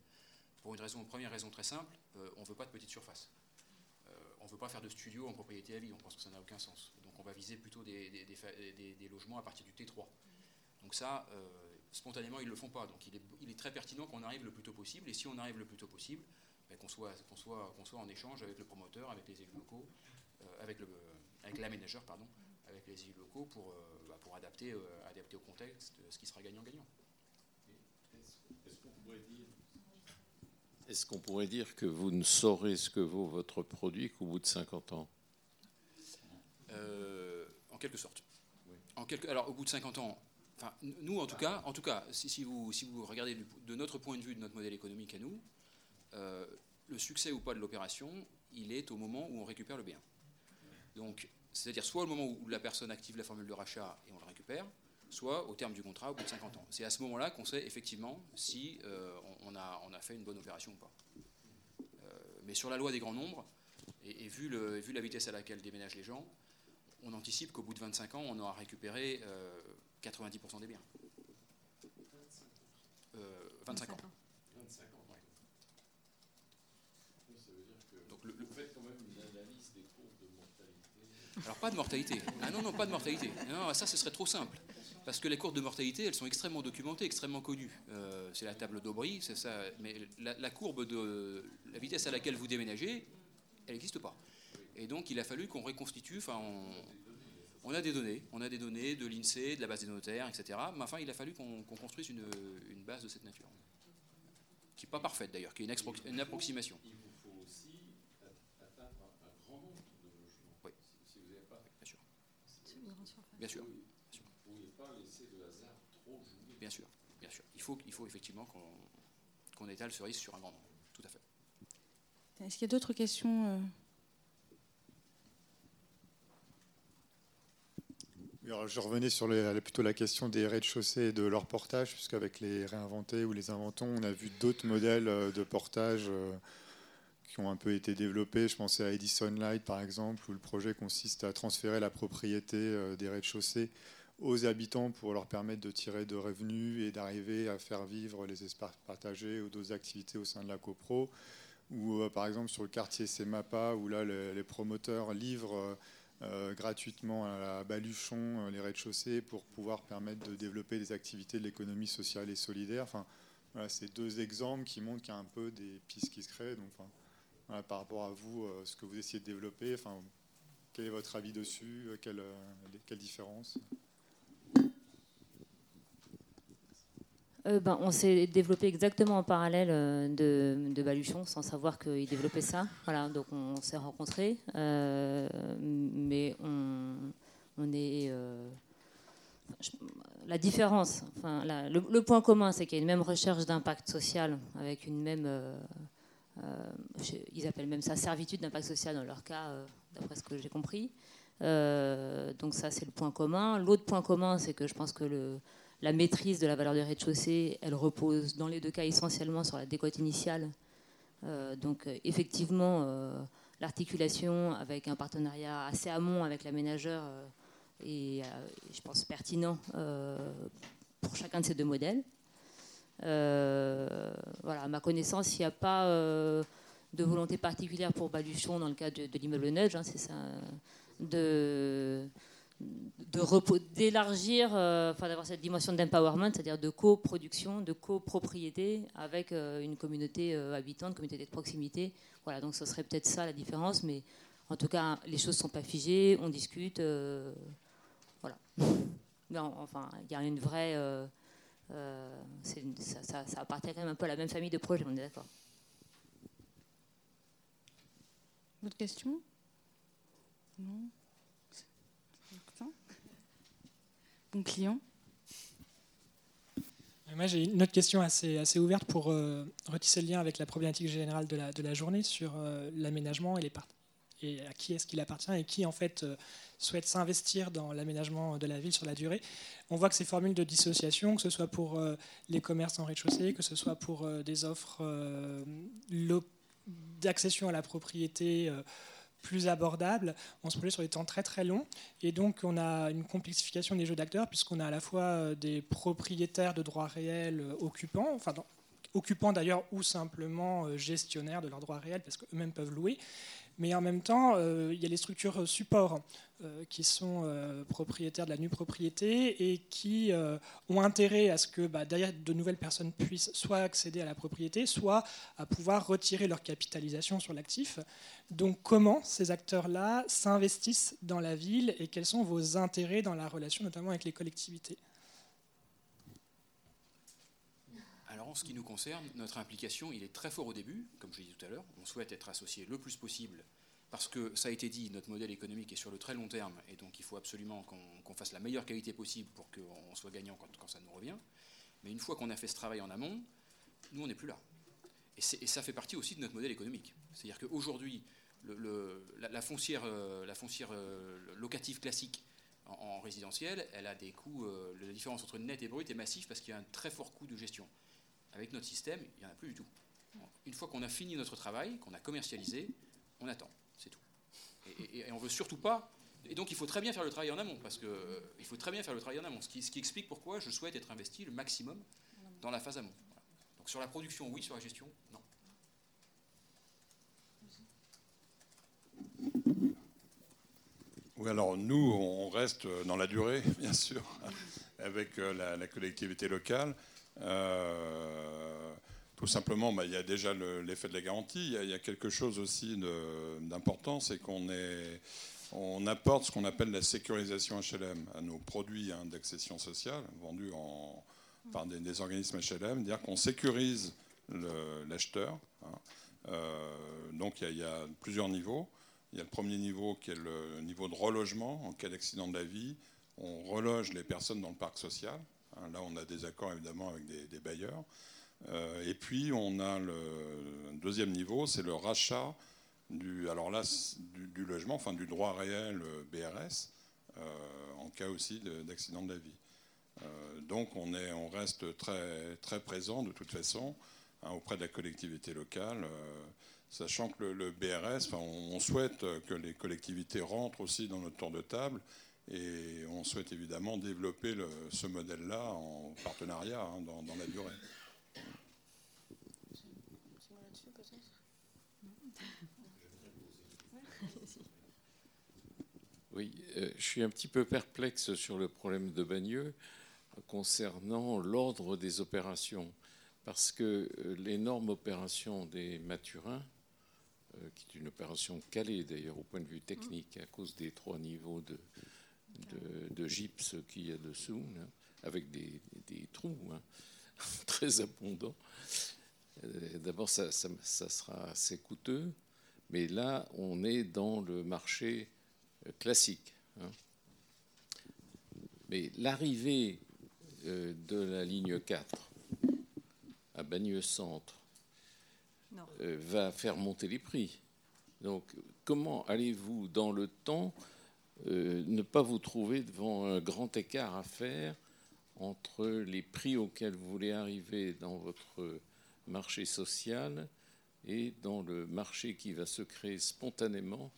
Pour une raison, première raison très simple, on ne veut pas de petite surface on ne veut pas faire de studio en propriété à vie, on pense que ça n'a aucun sens. Donc on va viser plutôt des, logements à partir du T3. Donc ça, euh, spontanément, ils ne le font pas. Donc il est, très pertinent qu'on arrive le plus tôt possible. Et si on arrive le plus tôt possible, ben, qu'on soit, en échange avec le promoteur, avec les élus locaux, euh, avec l'aménageur, pardon, avec les élus locaux pour, euh, bah, pour adapter, adapter au contexte ce qui sera gagnant-gagnant.
Est-ce qu'on pourrait dire est-ce qu'on pourrait dire que vous ne saurez ce que vaut votre produit qu'au bout de 50 ans?
Euh, En quelque sorte. En quelque, alors, au bout de 50 ans, enfin, nous, en tout cas, en tout cas si, vous, si vous regardez de notre point de vue de notre modèle économique à nous, euh, le succès ou pas de l'opération, il est au moment où on récupère le bien. Donc, c'est-à-dire soit au moment où la personne active la formule de rachat et on le récupère, soit au terme du contrat au bout de 50 ans. C'est à ce moment-là qu'on sait effectivement si euh, on, a, fait une bonne opération ou pas. Euh, mais sur la loi des grands nombres, et, vu, le, vu, la vitesse à laquelle déménagent les gens, on anticipe qu'au bout de 25 ans, on aura récupéré 90% euh, des biens. 25 ans. 25 ans.
Donc le, fait quand même une analyse des courbes de mortalité.
Alors pas de mortalité. Ah non, non, pas de mortalité. Non, ça, ce serait trop simple. Parce que les courbes de mortalité, elles sont extrêmement documentées, extrêmement connues. Euh, c'est la table d'Aubry, c'est ça. Mais la, courbe de la vitesse à laquelle vous déménagez, elle n'existe pas. Et donc, il a fallu qu'on reconstitue. Enfin, on, a des données, on a des données de l'Insee, de la base des notaires, etc. Mais enfin, il a fallu qu'on construise une, base de cette nature, qui n'est pas parfaite d'ailleurs, qui est une, une approximation.
Il vous faut aussi atteindre un grand nombre de logements.
Oui. Si vous n'avez pas. Bien sûr. Bien sûr. Bien sûr, bien sûr. Il faut, il faut effectivement qu'on étale ce risque sur un grand nombre. Tout à fait.
Est-ce qu'il y a d'autres questions euh
je revenais sur plutôt la question des rez-de-chaussée et de leur portage, puisqu'avec les réinventés ou les inventons, on a vu d'autres modèles euh, de portage euh, qui ont un peu été développés. Je pensais à Edison Light, par exemple, où le projet consiste à transférer la propriété des rez-de-chaussée aux habitants pour leur permettre de tirer de revenus et d'arriver à faire vivre les espaces partagés ou d'autres activités au sein de la copro. Ou euh, par exemple sur le quartier Semapa, où là les, promoteurs livrent euh, gratuitement à Baluchon euh, les rez-de-chaussée pour pouvoir permettre de développer des activités de l'économie sociale et solidaire. Enfin, voilà, c'est deux exemples qui montrent qu'il y a un peu des pistes qui se créent. Par rapport à vous, ce que vous essayez de développer, quel est votre avis dessus quelle, quelle différence?
Euh, ben, on s'est développé exactement en parallèle euh, de, Baluchon, sans savoir qu'il développait ça. Voilà, donc on s'est rencontrés, euh, mais on, est, la différence, enfin, le, point commun, c'est qu'il y a une même recherche d'impact social avec une même, ils appellent même ça servitude d'impact social dans leur cas, d'après ce que j'ai compris. donc ça, c'est le point commun. L'autre point commun, c'est que je pense que la maîtrise de la valeur du rez-de-chaussée, elle repose dans les deux cas essentiellement sur la décote initiale. Euh, donc euh, effectivement, euh, l'articulation avec un partenariat assez amont avec l'aménageur est, je pense, pertinent pour chacun de ces deux modèles. Voilà, à ma connaissance, il n'y a pas de volonté particulière pour Baluchon dans le cas de, l'immeuble Nudge, hein, c'est ça, de d'élargir, euh, d'avoir cette dimension d'empowerment, c'est-à-dire de coproduction, de copropriété avec euh, une communauté euh, habitante, communauté de proximité. Voilà, donc ce serait peut-être ça la différence, mais en tout cas, les choses ne sont pas figées, on discute. voilà. Mais enfin, il y a une vraie. Ça, ça, ça, appartient quand même un peu à la même famille de projets, on est d'accord.
D'autres questions Non? Bon client?
Moi, j'ai une autre question assez, assez ouverte pour euh, retisser le lien avec la problématique générale de la, de la journée sur euh, l'aménagement et, les et à qui est-ce qu'il appartient et qui, en fait, euh, souhaite s'investir dans l'aménagement de la ville sur la durée. On voit que ces formules de dissociation, que ce soit pour les commerces en rez-de-chaussée, que ce soit pour des offres d'accession à la propriété plus abordable. On se projette sur des temps très très longs. Et donc, on a une complexification des jeux d'acteurs, puisqu'on a à la fois euh, des propriétaires de droits réels euh, occupants, enfin, occupants d'ailleurs, ou simplement euh, gestionnaires de leurs droits réels, parce qu'eux-mêmes peuvent louer. Mais en même temps, il y a les structures support qui sont propriétaires de la nue propriété et qui ont intérêt à ce que bah, de nouvelles personnes puissent soit accéder à la propriété, soit à pouvoir retirer leur capitalisation sur l'actif. Donc comment ces acteurs-là s'investissent dans la ville et quels sont vos intérêts dans la relation notamment avec les collectivités
Alors en ce qui nous concerne, notre implication, il est très fort au début, comme je l'ai dit tout à l'heure. On souhaite être associé le plus possible parce que ça a été dit, notre modèle économique est sur le très long terme et donc il faut absolument qu'on fasse la meilleure qualité possible pour qu'on soit gagnant quand, ça nous revient. Mais une fois qu'on a fait ce travail en amont, nous on n'est plus là. Et, ça fait partie aussi de notre modèle économique. C'est-à-dire qu'aujourd'hui, la, foncière, euh, euh, locative classique en, résidentiel, elle a des coûts, euh, la différence entre net et brut est massive parce qu'il y a un très fort coût de gestion. Avec notre système, il n'y en a plus du tout. Une fois qu'on a fini notre travail, qu'on a commercialisé, on attend, c'est tout. Et, on veut surtout pas. Et donc il faut très bien faire le travail en amont, parce qu'il il faut très bien faire le travail en amont, ce qui, ce qui, explique pourquoi je souhaite être investi le maximum dans la phase amont. Donc sur la production, oui, sur la gestion, non.
Oui, alors nous, on reste dans la durée, bien sûr, avec euh, la, collectivité locale. Euh, tout simplement, bah, il y a déjà l'effet de la garantie. Il y, a, quelque chose aussi d'important, c'est qu'on on apporte ce qu'on appelle la sécurisation HLM à nos produits hein, d'accession sociale vendus en, par des, organismes HLM, dire qu'on sécurise l'acheteur. Hein. Euh, donc il y, a plusieurs niveaux. Il y a le premier niveau qui est le niveau de relogement en cas d'accident de la vie. On reloge les personnes dans le parc social. Hein, là, on a des accords évidemment avec des, bailleurs. Euh, et puis, on a le deuxième niveau, c'est le rachat du, logement, enfin du droit réel euh, BRS, euh, en cas aussi d'accident de, la vie. donc, on, est, on reste très, très présent de toute façon hein, auprès de la collectivité locale sachant que le, BRS, on, souhaite que les collectivités rentrent aussi dans notre tour de table et on souhaite évidemment développer ce modèle-là en partenariat hein, dans, la durée.
Oui, euh, je suis un petit peu perplexe sur le problème de Bagneux concernant l'ordre des opérations, parce que euh, l'énorme opération des Mathurins euh, qui est une opération calée d'ailleurs au point de vue technique à cause des trois niveaux de, de, gypse qu'il y a dessous, hein, avec des, trous hein, très abondants. Euh, d'abord, ça, sera assez coûteux, mais là, on est dans le marché euh, classique. Hein. Mais l'arrivée euh, de la ligne 4 à Bagneux Centre va faire monter les prix. Donc, comment allez-vous, dans le temps, euh, ne pas vous trouver devant un grand écart à faire entre les prix auxquels vous voulez arriver dans votre marché social et dans le marché qui va se créer spontanément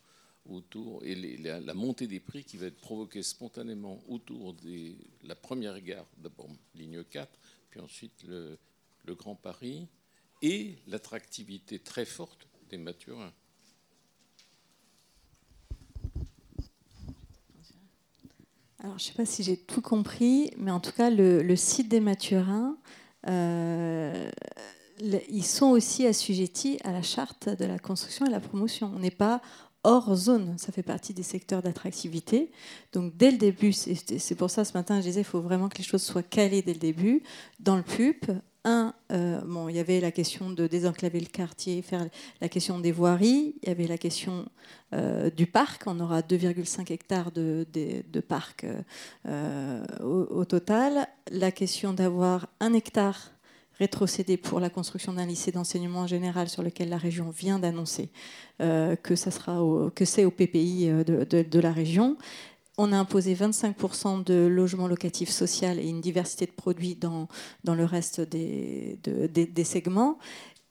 autour, et la, montée des prix qui va être provoquée spontanément autour de la première gare, d'abord ligne 4, puis ensuite le, le Grand Paris, et l'attractivité très forte des Mathurins.
Alors, je ne sais pas si j'ai tout compris, mais en tout cas, le, site des Mathurins, euh, ils sont aussi assujettis à la charte de la construction et de la promotion. On n'est pas hors zone, ça fait partie des secteurs d'attractivité. Donc dès le début, c'est pour ça ce matin je disais, il faut vraiment que les choses soient calées dès le début. Dans le PUP, un, euh, bon, il y avait la question de désenclaver le quartier, faire la question des voiries, il y avait la question euh, du parc, on aura 2,5 hectares de, parc euh, au, total, la question d'avoir un hectare rétrocédé pour la construction d'un lycée d'enseignement général sur lequel la région vient d'annoncer que, que c'est au PPI de la région on a imposé 25% de logements locatifs sociaux et une diversité de produits dans, dans le reste des, des, segments.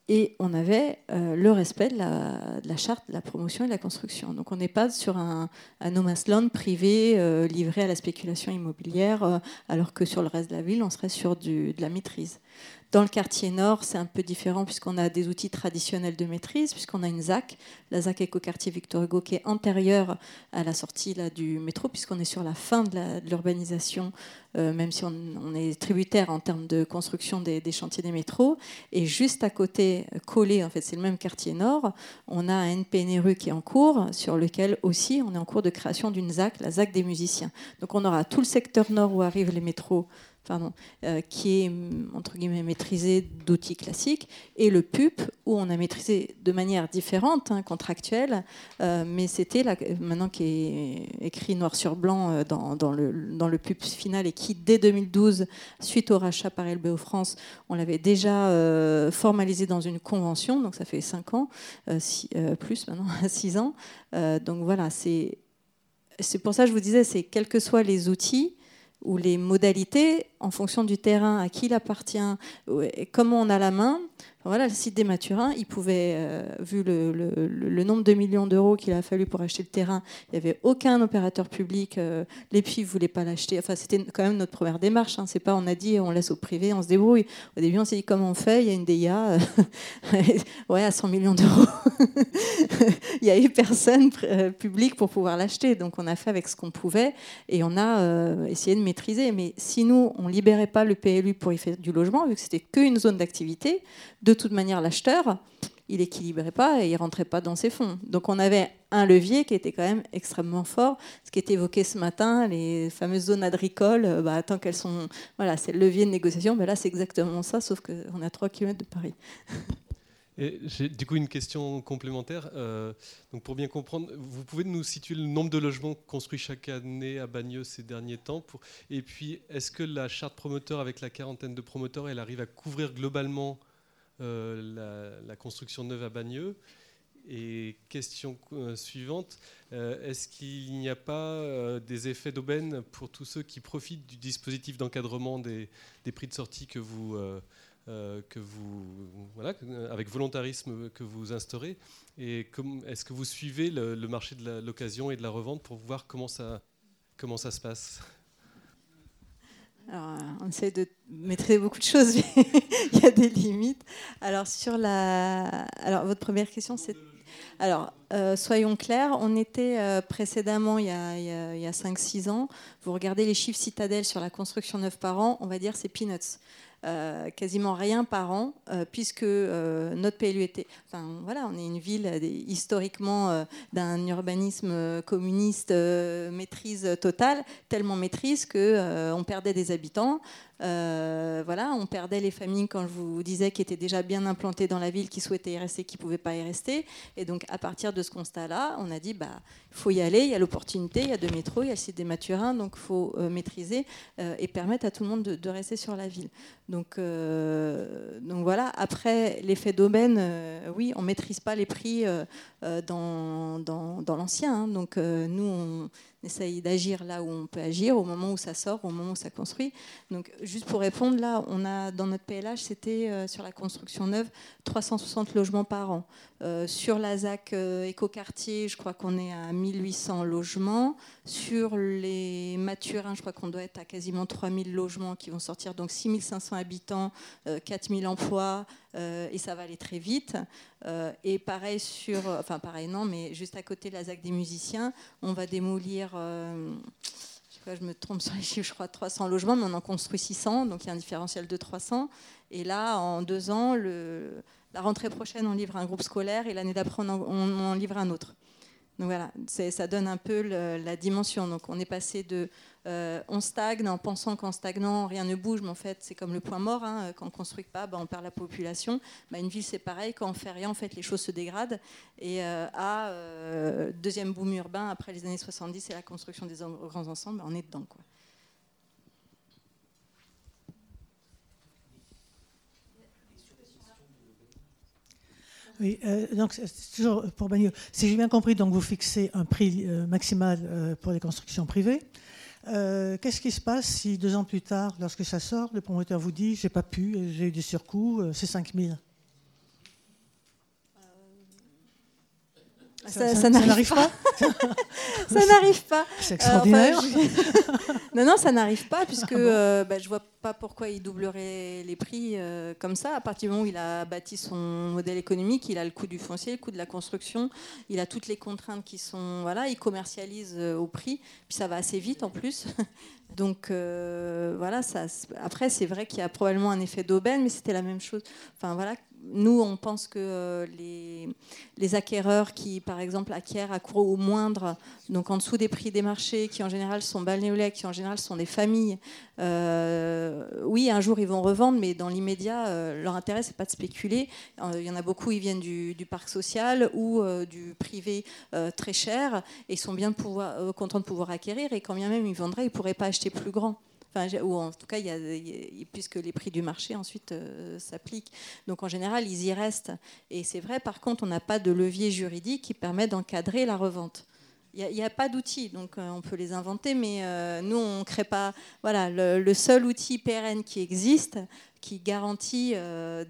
Et on avait euh, le respect de la, charte de la promotion et de la construction. Donc on n'est pas sur un, un no land privé euh, livré à la spéculation immobilière, euh, alors que sur le reste de la ville, on serait sur de la maîtrise. Dans le quartier nord, c'est un peu différent puisqu'on a des outils traditionnels de maîtrise, puisqu'on a une ZAC, la ZAC Écoquartier Victor Hugo, qui est antérieure à la sortie là, du métro, puisqu'on est sur la fin de l'urbanisation, euh, même si on, est tributaire en termes de construction des, chantiers des métros. Et juste à côté, collé, en fait, c'est le même quartier nord, on a un NPNRU qui est en cours, sur lequel aussi on est en cours de création d'une ZAC, la ZAC des musiciens. Donc on aura tout le secteur nord où arrivent les métros euh, qui est mm, entre guillemets maîtrisé d'outils classiques, et le PUP où on a maîtrisé de manière différente, hein, contractuelle, euh, mais c'était maintenant qui est écrit noir sur blanc euh, dans, dans, le, dans le PUP final et qui dès 2012, suite au rachat par LBO France, on l'avait déjà formalisé dans une convention, donc ça fait 5 ans, plus maintenant, 6 ans. donc voilà, c'est c'est pour ça que je vous disais, c'est quels que soient les outils, ou les modalités, en fonction du terrain, à qui il appartient, comment on a la main, voilà, le site des Mathurins, il pouvait, euh, vu le, nombre de millions d'euros qu'il a fallu pour acheter le terrain, il n'y avait aucun opérateur public. Euh, les PIF ne voulaient pas l'acheter. Enfin, c'était quand même notre première démarche. Hein. C'est pas, on a dit, on laisse au privé, on se débrouille. Au début, on s'est dit comment on fait? Il y a une DIA, euh, ouais, à 100 millions d'euros. il n'y a eu personne public pour pouvoir l'acheter. Donc, on a fait avec ce qu'on pouvait et on a essayé de maîtriser. Mais si nous, on libérait pas le PLU pour y faire du logement, vu que c'était qu'une zone d'activité, de toute manière, l'acheteur, il n'équilibrait pas et il rentrait pas dans ses fonds. Donc on avait un levier qui était quand même extrêmement fort. Ce qui est évoqué ce matin, les fameuses zones agricoles, euh, bah, tant qu'elles sont, voilà, c'est le levier de négociation. Ben là, c'est exactement ça, sauf qu'on a 3 km de Paris.
J'ai du coup une question complémentaire. Euh, donc pour bien comprendre, vous pouvez nous situer le nombre de logements construits chaque année à Bagneux ces derniers temps. Et puis, est-ce que la charte promoteur, avec la quarantaine de promoteurs, elle arrive à couvrir globalement euh, la, construction neuve à Bagneux. Et question euh, suivante, euh, est-ce qu'il n'y a pas des effets d'aubaine pour tous ceux qui profitent du dispositif d'encadrement des, prix de sortie que vous, que vous voilà, avec volontarisme que vous instaurez Et est-ce que vous suivez le, le marché de l'occasion et de la revente pour voir comment ça, comment ça se passe?
Alors, on essaie de maîtriser beaucoup de choses, mais il y a des limites. Alors, sur la... Alors, votre première question, c'est... Alors, euh, soyons clairs, on était euh, précédemment, il y a, a 5-6 ans, vous regardez les chiffres citadelles sur la construction neuve par an, on va dire c'est peanuts. Euh, quasiment rien par an, euh, puisque euh, notre PLU était. Enfin, voilà, on est une ville historiquement d'un urbanisme communiste maîtrise totale, tellement maîtrise qu'on perdait des habitants. Voilà, on perdait les familles, quand je vous disais, qui étaient déjà bien implantées dans la ville, qui souhaitaient y rester, qui ne pouvaient pas y rester. Et donc, à partir de ce constat-là, on a dit, bah, faut y aller, il y a l'opportunité, il y a deux métros, il y a le site des Mathurins, donc faut maîtriser et permettre à tout le monde de, rester sur la ville. Donc, donc voilà, après, l'effet d'aubaine, oui, on maîtrise pas les prix dans, dans, dans l'ancien. Hein. donc, nous, on essaye d'agir là où on peut agir, au moment où ça sort, au moment où ça construit. Donc, juste pour répondre, là, on a dans notre PLH, c'était euh, sur la construction neuve, 360 logements par an. Euh, sur la ZAC euh, écoquartier, je crois qu'on est à 1800 logements. Sur les Mathurins, je crois qu'on doit être à quasiment 3000 logements qui vont sortir, donc 6500 habitants, 4000 emplois, et ça va aller très vite. et pareil sur, enfin pareil non, mais juste à côté de la ZAC des musiciens, on va démolir euh, je me trompe sur les chiffres, je crois 300 logements, mais on en construit 600, donc il y a un différentiel de 300. Et là, en deux ans, le, la rentrée prochaine, on livre un groupe scolaire et l'année d'après, on, en livre un autre. Donc voilà, ça donne un peu la dimension. Donc on est passé de euh, on stagne en pensant qu'en stagnant, rien ne bouge, mais en fait, c'est comme le point mort. Hein. quand on ne construit pas, bah, on perd la population. Bah, une ville, c'est pareil. Quand on fait rien, en fait, les choses se dégradent. Et euh, à euh, deuxième boom urbain, après les années 70 et la construction des grands ensembles, bah, on est dedans. Quoi.
Oui, donc toujours pour Bagneux. Si j'ai bien compris, donc vous fixez un prix maximal pour les constructions privées. Euh, qu'est-ce qui se passe si deux ans plus tard, lorsque ça sort, le promoteur vous dit j'ai pas pu, j'ai eu des surcoûts, euh, c'est 5000
Ça, ça, n'arrive pas. ça n'arrive pas.
C'est extraordinaire.
non, non, ça n'arrive pas puisque ah euh, bah, je vois pas pourquoi il doublerait les prix euh, comme ça. À partir du moment où il a bâti son modèle économique, il a le coût du foncier, le coût de la construction, il a toutes les contraintes qui sont voilà, il commercialise euh, au prix, puis ça va assez vite en plus. Donc voilà, ça. Après, c'est vrai qu'il y a probablement un effet d'aubaine, mais c'était la même chose. Enfin voilà, nous, on pense que euh, les, acquéreurs qui, par exemple, acquièrent à court ou moindre, donc en dessous des prix des marchés, qui en général sont balnéolais, qui en général sont des familles, euh, oui, un jour ils vont revendre, mais dans l'immédiat, euh, leur intérêt, c'est pas de spéculer. Il y en a beaucoup, ils viennent du, parc social ou du privé très cher, et ils sont bien contents de pouvoir acquérir, et quand bien même ils vendraient, ils ne pourraient pas acheter plus grand ou en tout cas, puisque les prix du marché ensuite euh, s'appliquent. Donc en général, ils y restent. Et c'est vrai, par contre, on n'a pas de levier juridique qui permet d'encadrer la revente. Il n'y a, pas d'outils, donc euh, on peut les inventer, mais euh, nous, on ne crée pas. Voilà, le, seul outil pérenne qui existe, qui garantit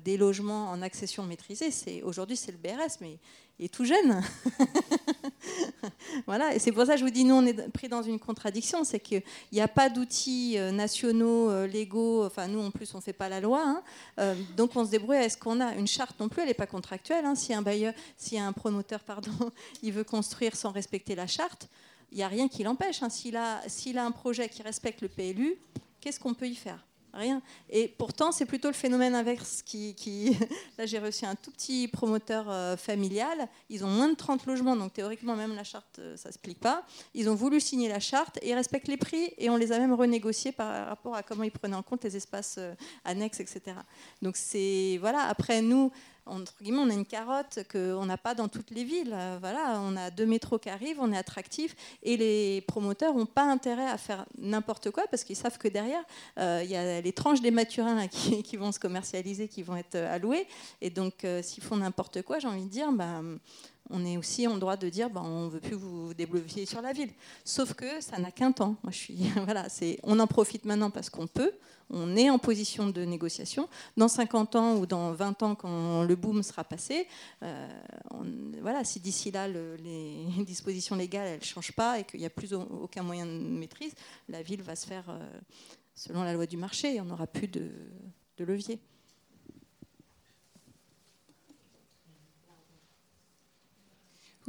des logements en accession maîtrisée, aujourd'hui c'est le BRS, mais tout jeune. voilà, et c'est pour ça que je vous dis, nous, on est pris dans une contradiction, c'est qu'il n'y a pas d'outils euh, nationaux, euh, légaux, enfin, nous, en plus, on ne fait pas la loi, hein. euh, donc on se débrouille est ce qu'on a. Une charte non plus, elle n'est pas contractuelle. Hein. Si un bailleur, si un promoteur, pardon, il veut construire sans respecter la charte, il n'y a rien qui l'empêche. Hein. S'il a, a un projet qui respecte le PLU, qu'est-ce qu'on peut y faire? Rien. Et pourtant, c'est plutôt le phénomène inverse qui. Là, j'ai reçu un tout petit promoteur euh, familial. Ils ont moins de 30 logements, donc théoriquement, même la charte, euh, ça ne se plique pas. Ils ont voulu signer la charte et ils respectent les prix et on les a même renégociés par rapport à comment ils prenaient en compte les espaces euh, annexes, etc. Donc, c'est. Voilà, après, nous, entre guillemets, on a une carotte qu'on n'a pas dans toutes les villes. Euh, voilà, on a deux métros qui arrivent, on est attractif, et les promoteurs n'ont pas intérêt à faire n'importe quoi parce qu'ils savent que derrière, euh, il y a les tranches des maturins qui, vont se commercialiser, qui vont être euh, allouées. Et donc, s'ils font n'importe quoi, j'ai envie de dire, bah, on est aussi en droit de dire ben, on ne veut plus vous développer sur la ville. Sauf que ça n'a qu'un temps. On en profite maintenant parce qu'on peut, on est en position de négociation. Dans 50 ans ou dans 20 ans, quand le boom sera passé, euh, voilà, si d'ici là les dispositions légales ne changent pas et qu'il n'y a plus aucun moyen de maîtrise, la ville va se faire euh, selon la loi du marché et on n'aura plus de, levier.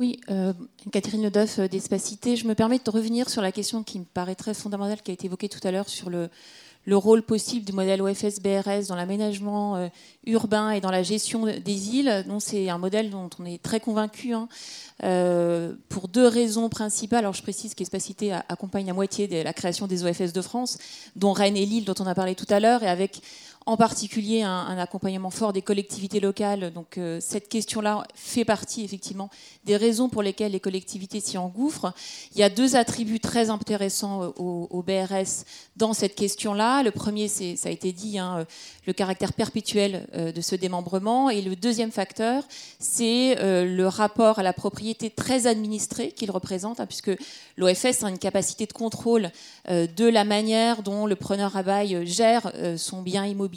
Oui, euh, Catherine Ledoff d'Espacité. Je me permets de revenir sur la question qui me paraît très fondamentale, qui a été évoquée tout à l'heure sur le, le rôle possible du modèle OFS-BRS dans l'aménagement euh, urbain et dans la gestion des îles. C'est un modèle dont on est très convaincu hein, euh, pour deux raisons principales. Alors je précise qu'Espacité accompagne à moitié la création des OFS de France, dont Rennes et Lille, dont on a parlé tout à l'heure, et avec en particulier un, accompagnement fort des collectivités locales. Donc euh, cette question-là fait partie effectivement des raisons pour lesquelles les collectivités s'y engouffrent. Il y a deux attributs très intéressants euh, au, BRS dans cette question-là. Le premier, c'est, ça a été dit, hein, euh, le caractère perpétuel de ce démembrement. Et le deuxième facteur, c'est le rapport à la propriété très administrée qu'il représente, hein, puisque l'OFS a une capacité de contrôle de la manière dont le preneur à bail gère son bien immobilier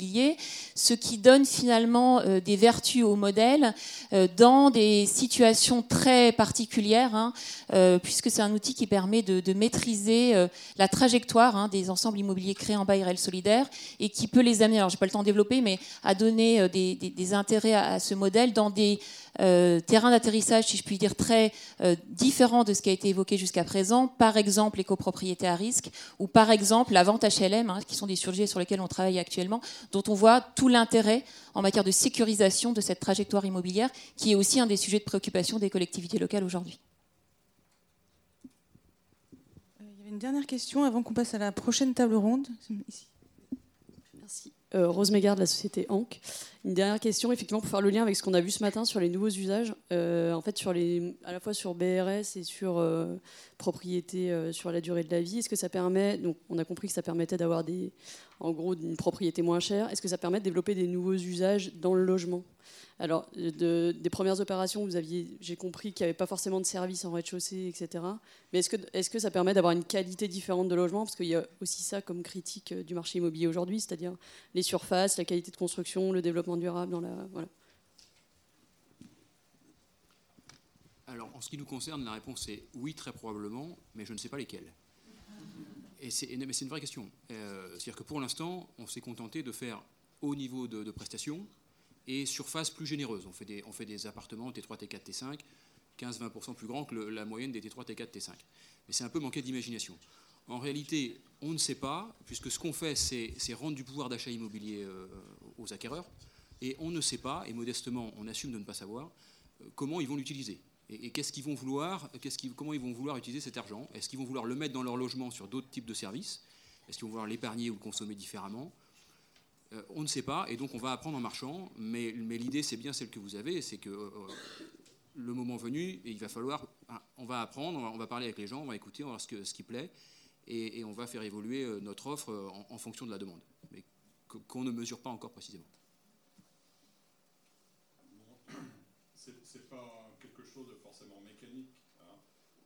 ce qui donne finalement euh, des vertus au modèle euh, dans des situations très particulières, hein, euh, puisque c'est un outil qui permet de, maîtriser la trajectoire hein, des ensembles immobiliers créés en bail réel solidaire et qui peut les amener, alors j'ai pas le temps de développer, mais à donner des, intérêts à, ce modèle dans des euh, terrain d'atterrissage, si je puis dire, très euh, différent de ce qui a été évoqué jusqu'à présent. Par exemple, les copropriétés à risque ou par exemple la vente HLM, hein, qui sont des sujets sur lesquels on travaille actuellement, dont on voit tout l'intérêt en matière de sécurisation de cette trajectoire immobilière, qui est aussi un des sujets de préoccupation des collectivités locales aujourd'hui.
Euh, il y avait une dernière question avant qu'on passe à la prochaine table ronde.
Rose Mégard de la société Anc. Une dernière question, effectivement, pour faire le lien avec ce qu'on a vu ce matin sur les nouveaux usages, euh, en fait, sur les, à la fois sur BRS et sur euh, propriété euh, sur la durée de la vie. Est-ce que ça permet, donc on a compris que ça permettait d'avoir des, en gros, une propriété moins chère. Est-ce que ça permet de développer des nouveaux usages dans le logement? Alors, des premières opérations, vous aviez, j'ai compris qu'il n'y avait pas forcément de services en rez-de-chaussée, etc. Mais est-ce que, est que ça permet d'avoir une qualité différente de logement? Parce qu'il y a aussi ça comme critique euh, du marché immobilier aujourd'hui, c'est-à-dire les surfaces, la qualité de construction, le développement durable dans la. Voilà.
Alors, en ce qui nous concerne, la réponse est oui, très probablement, mais je ne sais pas lesquelles. Et c'est, mais c'est une vraie question. Euh, c'est-à-dire que pour l'instant, on s'est contenté de faire haut niveau de prestations et surface plus généreuse. On fait des, appartements T3, T4, T5, 15-20% plus grands que la moyenne des T3, T4, T5. Mais c'est un peu manqué d'imagination. En réalité, on ne sait pas, puisque ce qu'on fait, c'est rendre du pouvoir d'achat immobilier euh, aux acquéreurs, et on ne sait pas, et modestement, on assume de ne pas savoir, euh, comment ils vont l'utiliser. Et, qu'est-ce qu'ils vont vouloir, comment ils vont vouloir utiliser cet argent? Est-ce qu'ils vont vouloir le mettre dans leur logement sur d'autres types de services? Est-ce qu'ils vont vouloir l'épargner ou le consommer différemment? Euh, on ne sait pas, et donc on va apprendre en marchant, mais, l'idée c'est bien celle que vous avez, c'est que euh, le moment venu, il va falloir, ah, on va apprendre, on va, parler avec les gens, on va écouter, on va voir ce, ce qui plaît, et, on va faire évoluer euh, notre offre en, fonction de la demande, mais qu'on ne mesure pas encore précisément.
C'est pas quelque chose de forcément mécanique, hein,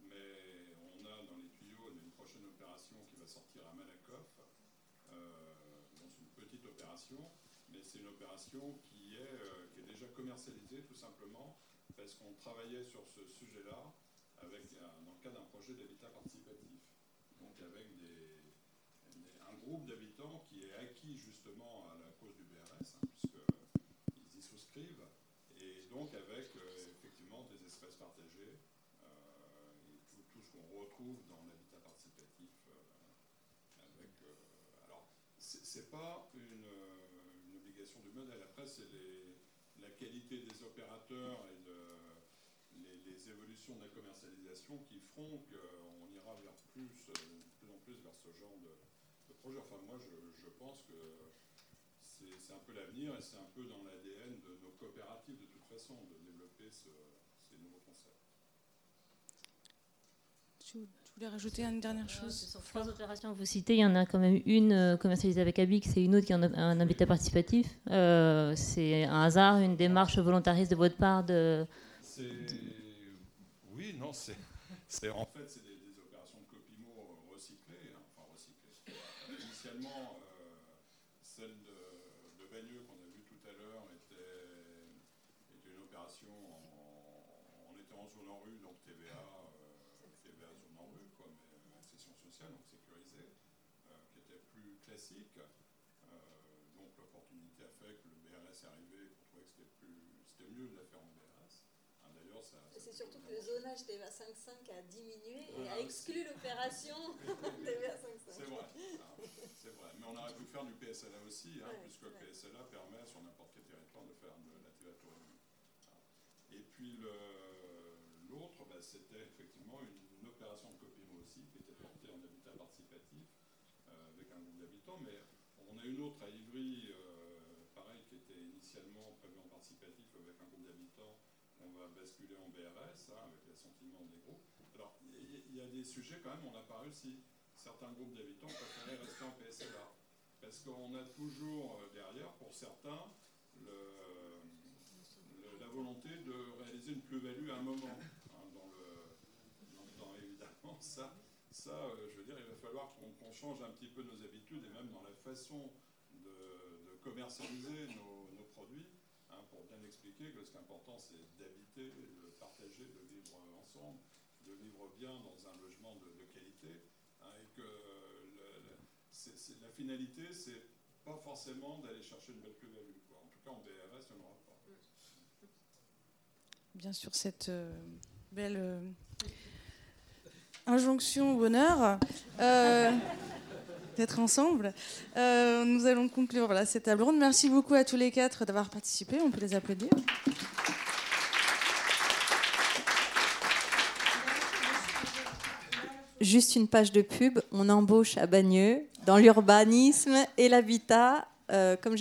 mais on a dans les tuyaux une prochaine opération qui va sortir à Malakoff mais euh, qui est déjà commercialisée tout simplement parce qu'on travaillait sur ce sujet-là dans le cadre d'un projet d'habitat participatif. Donc avec un groupe d'habitants qui est acquis justement à la cause du BRS, hein, puisqu'ils y souscrivent, et donc avec euh, effectivement des espaces partagés, euh, et tout, tout ce qu'on retrouve dans l'habitat participatif. avec, alors, c'est pas une après, c'est la qualité des opérateurs et les, évolutions de la commercialisation qui feront qu'on ira vers plus, de plus en plus vers ce genre de, projet. Enfin, moi, je, pense que c'est un peu l'avenir et c'est un peu dans l'ADN de nos coopératives, de toute façon, de développer ces nouveaux concepts
voulais rajouter une dernière chose
Sur trois opérations que vous citez, il y en a quand même une euh, commercialisée avec Abix et une autre qui est un, habitat participatif. Euh, c'est un hasard, une démarche volontariste de votre part de...
Oui, non, c'est en fait c'est des, opérations de copimo recyclées, hein, enfin recyclées. Initialement, euh, celle de, de Bagneux qu'on a vue tout à l'heure était, était, une opération en, en étant en zone en rue, donc TVA donc sécurisé, euh, qui était plus classique. Euh, donc l'opportunité a fait que le BRS est arrivé pour trouver que c'était mieux de la faire en BRS. Hein, d'ailleurs, ça.
C'est surtout que le zonage TVA 5.5 a diminué et a exclu l'opération TVA 5.5.
C'est vrai, c'est vrai. Mais on aurait pu faire du PSLA aussi, hein, puisque le PSLA permet sur n'importe quel territoire de faire de la TVA tourisme. Et puis l'autre, bah, c'était effectivement une, opération de Copimo aussi, qui était portée en habitat participatif euh, avec un groupe d'habitants. Mais on a une autre à Ivry, euh, initialement prévue en participatif avec un groupe d'habitants. On va basculer en BRS, hein, avec l'assentiment des groupes. Alors, il y, a des sujets quand même, on n'a pas réussi. Certains groupes d'habitants préféraient rester en PSLA. Parce qu'on a toujours euh, derrière, pour certains, la volonté de réaliser une plus-value à un moment. Hein, dans, le, dans, évidemment, ça, ça euh, je veux dire, il va falloir qu'on change un petit peu nos habitudes et même dans la façon de, commercialiser nos, hein, pour bien expliquer que ce qui est important, c'est d'habiter, de partager, de vivre ensemble, de vivre bien dans un logement de, qualité, hein, et que la finalité, c'est pas forcément d'aller chercher une belle plus-value. En tout cas, en BRS, il n'y en aura pas
bien sûr cette euh, belle euh, injonction au bonheur euh, d'être ensemble. nous allons conclure voilà, cette table ronde. Merci beaucoup à tous les quatre d'avoir participé. On peut les applaudir.
Juste une page de pub. On embauche à Bagneux dans l'urbanisme et l'habitat. comme